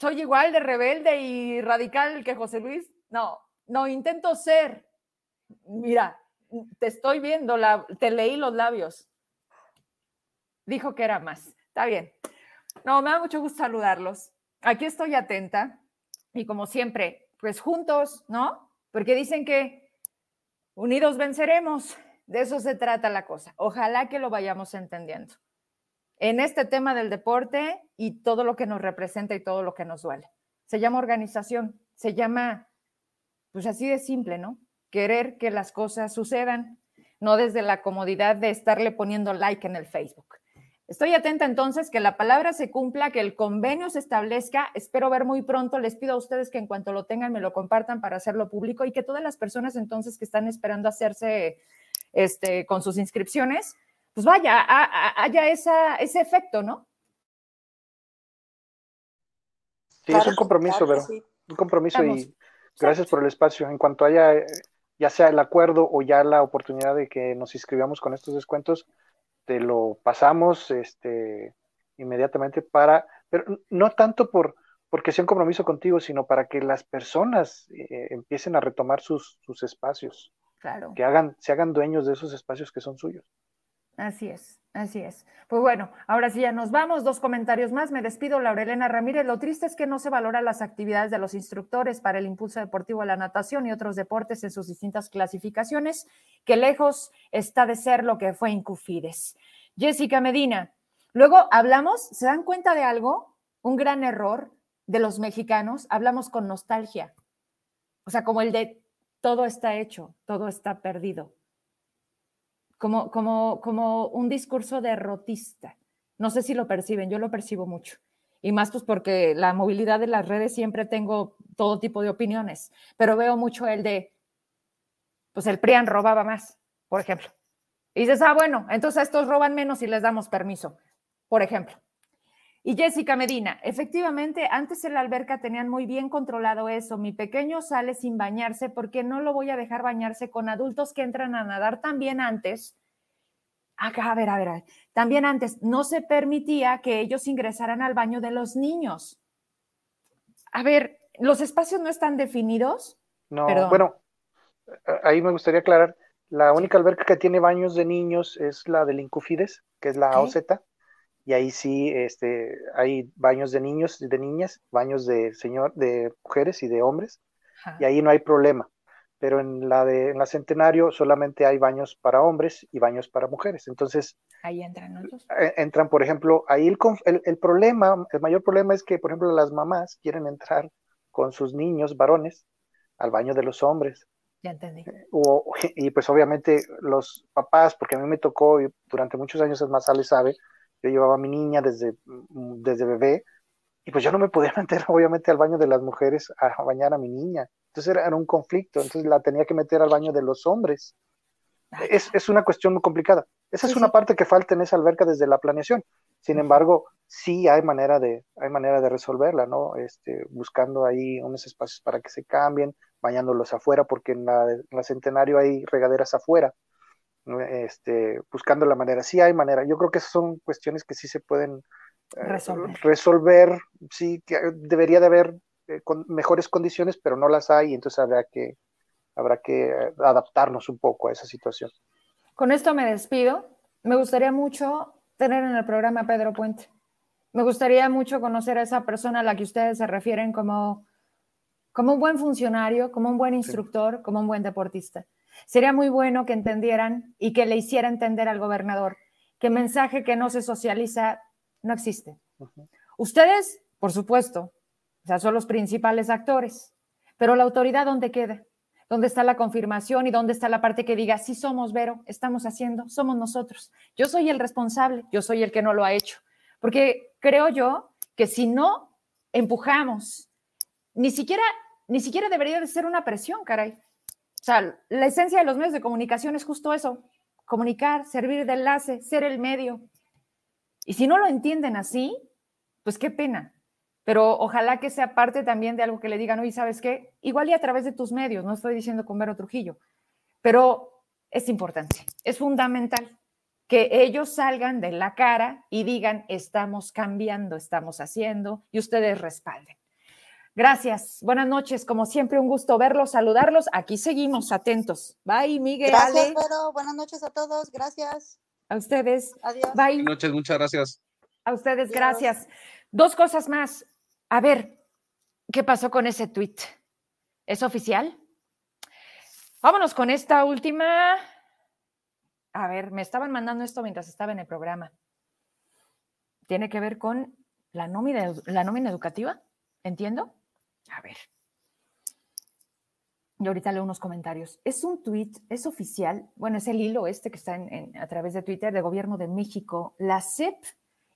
A: Soy igual de rebelde y radical que José Luis. No, no, intento ser. Mira, te estoy viendo, te leí los labios. Dijo que era más. Está bien. No, me da mucho gusto saludarlos. Aquí estoy atenta y como siempre, pues juntos, ¿no? porque dicen que unidos venceremos. De eso se trata la cosa. Ojalá que lo vayamos entendiendo. En este tema del deporte y todo lo que nos representa y todo lo que nos duele. Se llama organización. se llama, pues así de simple, ¿no? Querer que las cosas sucedan, no desde la comodidad de estarle poniendo like en el Facebook. Estoy atenta entonces que la palabra se cumpla, que el convenio se establezca. Espero ver muy pronto. Les pido a ustedes que en cuanto lo tengan me lo compartan para hacerlo público y que todas las personas entonces que están esperando hacerse este, con sus inscripciones, pues vaya, haya esa, ese efecto, ¿no?
C: Sí, es un compromiso, pero un compromiso y gracias por el espacio. En cuanto haya eh, ya sea el acuerdo o ya la oportunidad de que nos inscribamos con estos descuentos, te lo pasamos este, inmediatamente para, pero no tanto por porque sea un compromiso contigo, sino para que las personas eh, empiecen a retomar sus, sus espacios.
A: Claro.
C: Que hagan, se hagan dueños de esos espacios que son suyos.
A: Así es. Así es. Pues bueno, ahora sí ya nos vamos. Dos comentarios más. Me despido, Laurelena Ramírez. Lo triste es que no se valoran las actividades de los instructores para el impulso deportivo de la natación y otros deportes en sus distintas clasificaciones, que lejos está de ser lo que fue Incufides. Jessica Medina. Luego hablamos, ¿se dan cuenta de algo? Un gran error de los mexicanos. Hablamos con nostalgia. O sea, como el de todo está hecho, todo está perdido como, como, como un discurso derrotista. No sé si lo perciben, yo lo percibo mucho. Y más pues porque la movilidad de las redes siempre tengo todo tipo de opiniones, pero veo mucho el de, pues el PRIAN robaba más, por ejemplo. Y dices, ah, bueno, entonces estos roban menos y les damos permiso, por ejemplo. Y Jessica Medina, efectivamente, antes en la alberca tenían muy bien controlado eso. Mi pequeño sale sin bañarse porque no lo voy a dejar bañarse con adultos que entran a nadar también antes. Acá, a ver, a ver, a ver. También antes no se permitía que ellos ingresaran al baño de los niños. A ver, ¿los espacios no están definidos?
C: No, bueno, ahí me gustaría aclarar. La única alberca que tiene baños de niños es la del Incufides, que es la OZ y ahí sí este, hay baños de niños, de niñas, baños de señor, de mujeres y de hombres, y ahí no hay problema. Pero en la de en la Centenario solamente hay baños para hombres y baños para mujeres. Entonces,
A: ahí entran otros.
C: Eh, entran, por ejemplo, ahí el, el, el, problema, el mayor problema es que, por ejemplo, las mamás quieren entrar con sus niños varones al baño de los hombres.
A: Ya entendí.
C: O, y pues obviamente los papás, porque a mí me tocó, y durante muchos años es más, Ale sabe, yo llevaba a mi niña desde, mm, desde bebé y pues yo no me podía meter obviamente al baño de las mujeres a bañar a mi niña. Entonces era, un conflicto, entonces la tenía que meter al baño de los hombres. Es, es una cuestión muy complicada. Esa es una parte que falta en esa alberca desde la planeación. Sin embargo, sí hay manera de, hay manera de resolverla, ¿no? Este, buscando ahí unos espacios para que se cambien, bañándolos afuera, porque en la, en la Centenario hay regaderas afuera este, buscando la manera. Sí hay manera. Yo creo que son cuestiones que sí se pueden
A: eh,
C: resolver. Sí, que debería de haber eh, con mejores condiciones, pero no las hay, entonces habrá que, habrá que eh, adaptarnos un poco a esa situación.
A: Con esto me despido. Me gustaría mucho tener en el programa a Pedro Puente. Me gustaría mucho conocer a esa persona a la que ustedes se refieren como, como un buen funcionario, como un buen instructor, como un buen deportista. Sería muy bueno que entendieran y que le hiciera entender al gobernador que mensaje que no se socializa no existe. Ustedes, por supuesto, son los principales actores, pero la autoridad, ¿dónde queda? ¿Dónde está la confirmación y dónde está la parte que diga, sí somos, Vero, estamos haciendo, somos nosotros? Yo soy el responsable, yo soy el que no lo ha hecho. Porque creo yo que si no empujamos, ni siquiera, ni siquiera debería de ser una presión, caray. O sea, la esencia de los medios de comunicación es justo eso, comunicar, servir de enlace, ser el medio. Y si no lo entienden así, pues qué pena. Pero ojalá que sea parte también de algo que le digan, oye, ¿sabes qué? Igual y a través de tus medios, no estoy diciendo con Vero Trujillo, pero es importante, es fundamental que ellos salgan de la cara y digan, estamos cambiando, estamos haciendo, y ustedes respalden. Gracias. Buenas noches. Como siempre, un gusto verlos, saludarlos. Aquí seguimos atentos. Bye, Miguel.
F: Gracias, Buenas noches a todos. Gracias.
A: A ustedes.
F: Adiós.
A: Bye.
D: Buenas noches. Muchas gracias.
A: A ustedes, gracias. Dos cosas más. A ver, ¿qué pasó con ese tweet? ¿Es oficial? Vámonos con esta última. A ver, me estaban mandando esto mientras estaba en el programa. Tiene que ver con la nómina, la nómina educativa, ¿entiendo? A ver. y ahorita leo unos comentarios. Es un tuit, es oficial, bueno, es el hilo este que está a través de Twitter de Gobierno de México. La CEP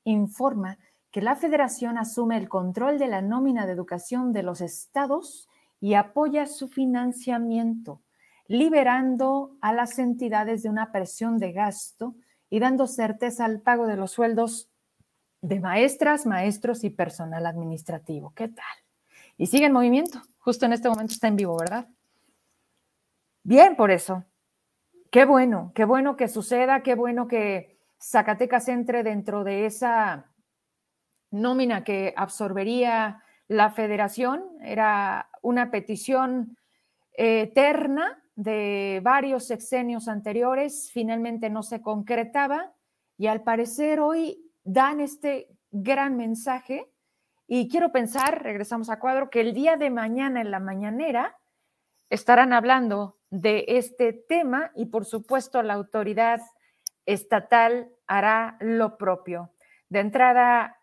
A: informa que la federación asume el control de la nómina de educación de los estados y apoya su financiamiento, liberando a las entidades de una presión de gasto y dando certeza al pago de los sueldos de maestras, maestros y personal administrativo. ¿Qué tal? Y sigue en movimiento. Justo en este momento está en vivo, ¿verdad? Bien, por eso. Qué bueno, qué bueno que suceda, qué bueno que Zacatecas entre dentro de esa nómina que absorbería la federación. Era una petición eterna de varios sexenios anteriores, finalmente no se concretaba y al parecer hoy dan este gran mensaje y quiero pensar, regresamos a cuadro, que el día de mañana en la mañanera estarán hablando de este tema y por supuesto la autoridad estatal hará lo propio. De entrada,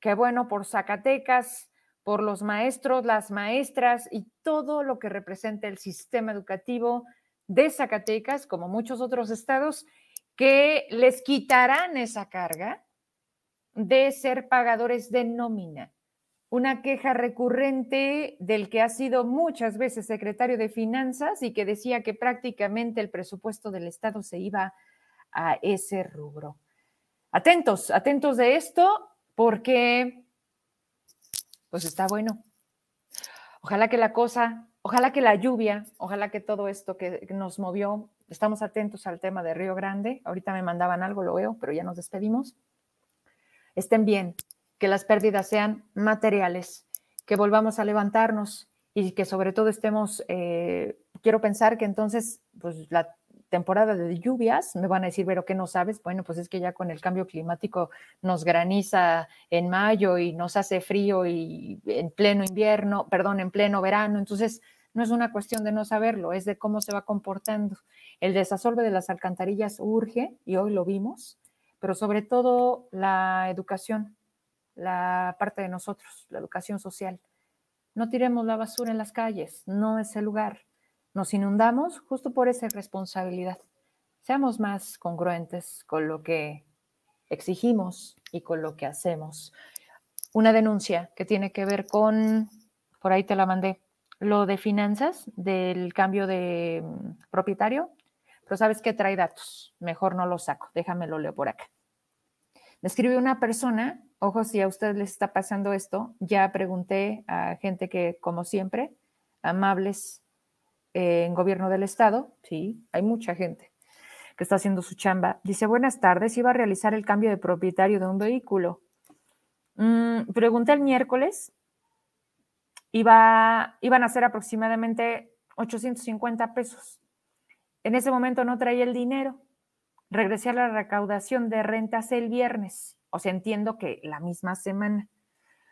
A: qué bueno por Zacatecas, por los maestros, las maestras y todo lo que representa el sistema educativo de Zacatecas, como muchos otros estados, que les quitarán esa carga de ser pagadores de nómina. Una queja recurrente del que ha sido muchas veces secretario de Finanzas y que decía que prácticamente el presupuesto del Estado se iba a ese rubro. Atentos, atentos de esto, porque pues está bueno. Ojalá que la cosa, ojalá que la lluvia, ojalá que todo esto que nos movió, estamos atentos al tema de Río Grande. Ahorita me mandaban algo, lo veo, pero ya nos despedimos. Estén bien, que las pérdidas sean materiales, que volvamos a levantarnos y que sobre todo estemos, eh, quiero pensar que entonces, pues la temporada de lluvias, me van a decir, pero ¿qué no sabes? Bueno, pues es que ya con el cambio climático nos graniza en mayo y nos hace frío y en pleno invierno, perdón, en pleno verano, entonces no es una cuestión de no saberlo, es de cómo se va comportando. El desasolve de las alcantarillas urge, y hoy lo vimos, pero sobre todo la educación, la parte de nosotros, la educación social. No tiremos la basura en las calles, no es el lugar. Nos inundamos justo por esa responsabilidad. Seamos más congruentes con lo que exigimos y con lo que hacemos. Una denuncia que tiene que ver con, por ahí te la mandé, lo de finanzas del cambio de mm, propietario, pero sabes que trae datos, mejor no lo saco, déjame lo leo por acá. Me escribe una persona, ojo, si a ustedes les está pasando esto, ya pregunté a gente que, como siempre, amables en gobierno del estado, sí, hay mucha gente que está haciendo su chamba. Dice, buenas tardes, iba a realizar el cambio de propietario de un vehículo. Mm, pregunté el miércoles, iba, iban a ser aproximadamente 850 pesos. En ese momento no traía el dinero. Regresé a la recaudación de rentas el viernes, o sea, entiendo que la misma semana,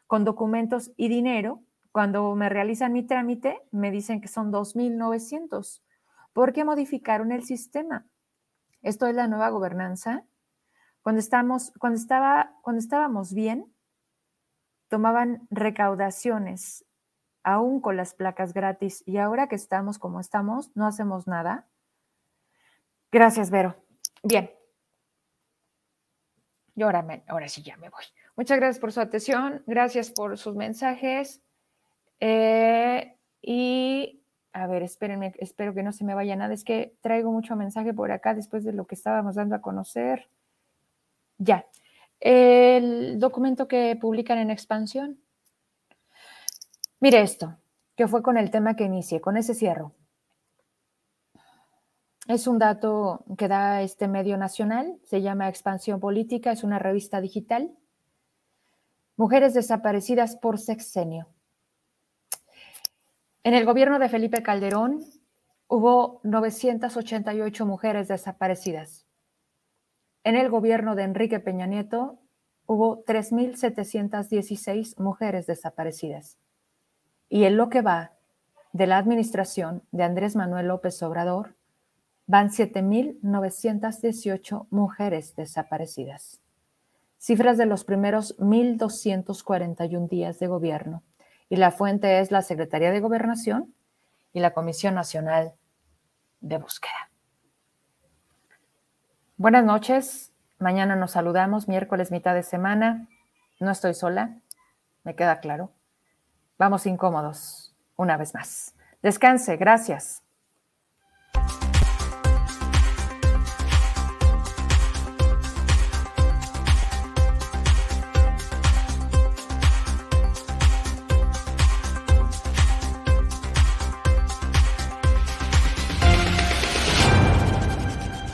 A: con documentos y dinero cuando me realizan mi trámite, me dicen que son 2.900 porque modificaron el sistema. Esto es la nueva gobernanza. Cuando, estamos, cuando, estaba, cuando estábamos bien, tomaban recaudaciones aún con las placas gratis y ahora que estamos como estamos, no hacemos nada. Gracias, Vero. Bien. Y ahora, ahora sí ya me voy. Muchas gracias por su atención, gracias por sus mensajes. Eh, y a ver, espérenme, espero que no se me vaya nada. Es que traigo mucho mensaje por acá después de lo que estábamos dando a conocer. Ya. El documento que publican en expansión. Mire esto, que fue con el tema que inicié, con ese cierro. Es un dato que da este medio nacional, se llama Expansión Política, es una revista digital. Mujeres desaparecidas por sexenio. En el gobierno de Felipe Calderón hubo 988 mujeres desaparecidas. En el gobierno de Enrique Peña Nieto hubo 3.716 mujeres desaparecidas. Y en lo que va de la administración de Andrés Manuel López Obrador, van 7.918 mujeres desaparecidas. Cifras de los primeros 1.241 días de gobierno y la fuente es la Secretaría de Gobernación y la Comisión Nacional de Búsqueda. Buenas noches. Mañana nos saludamos, miércoles, mitad de semana. No estoy sola, me queda claro. Vamos incómodos, una vez más. Descanse, gracias.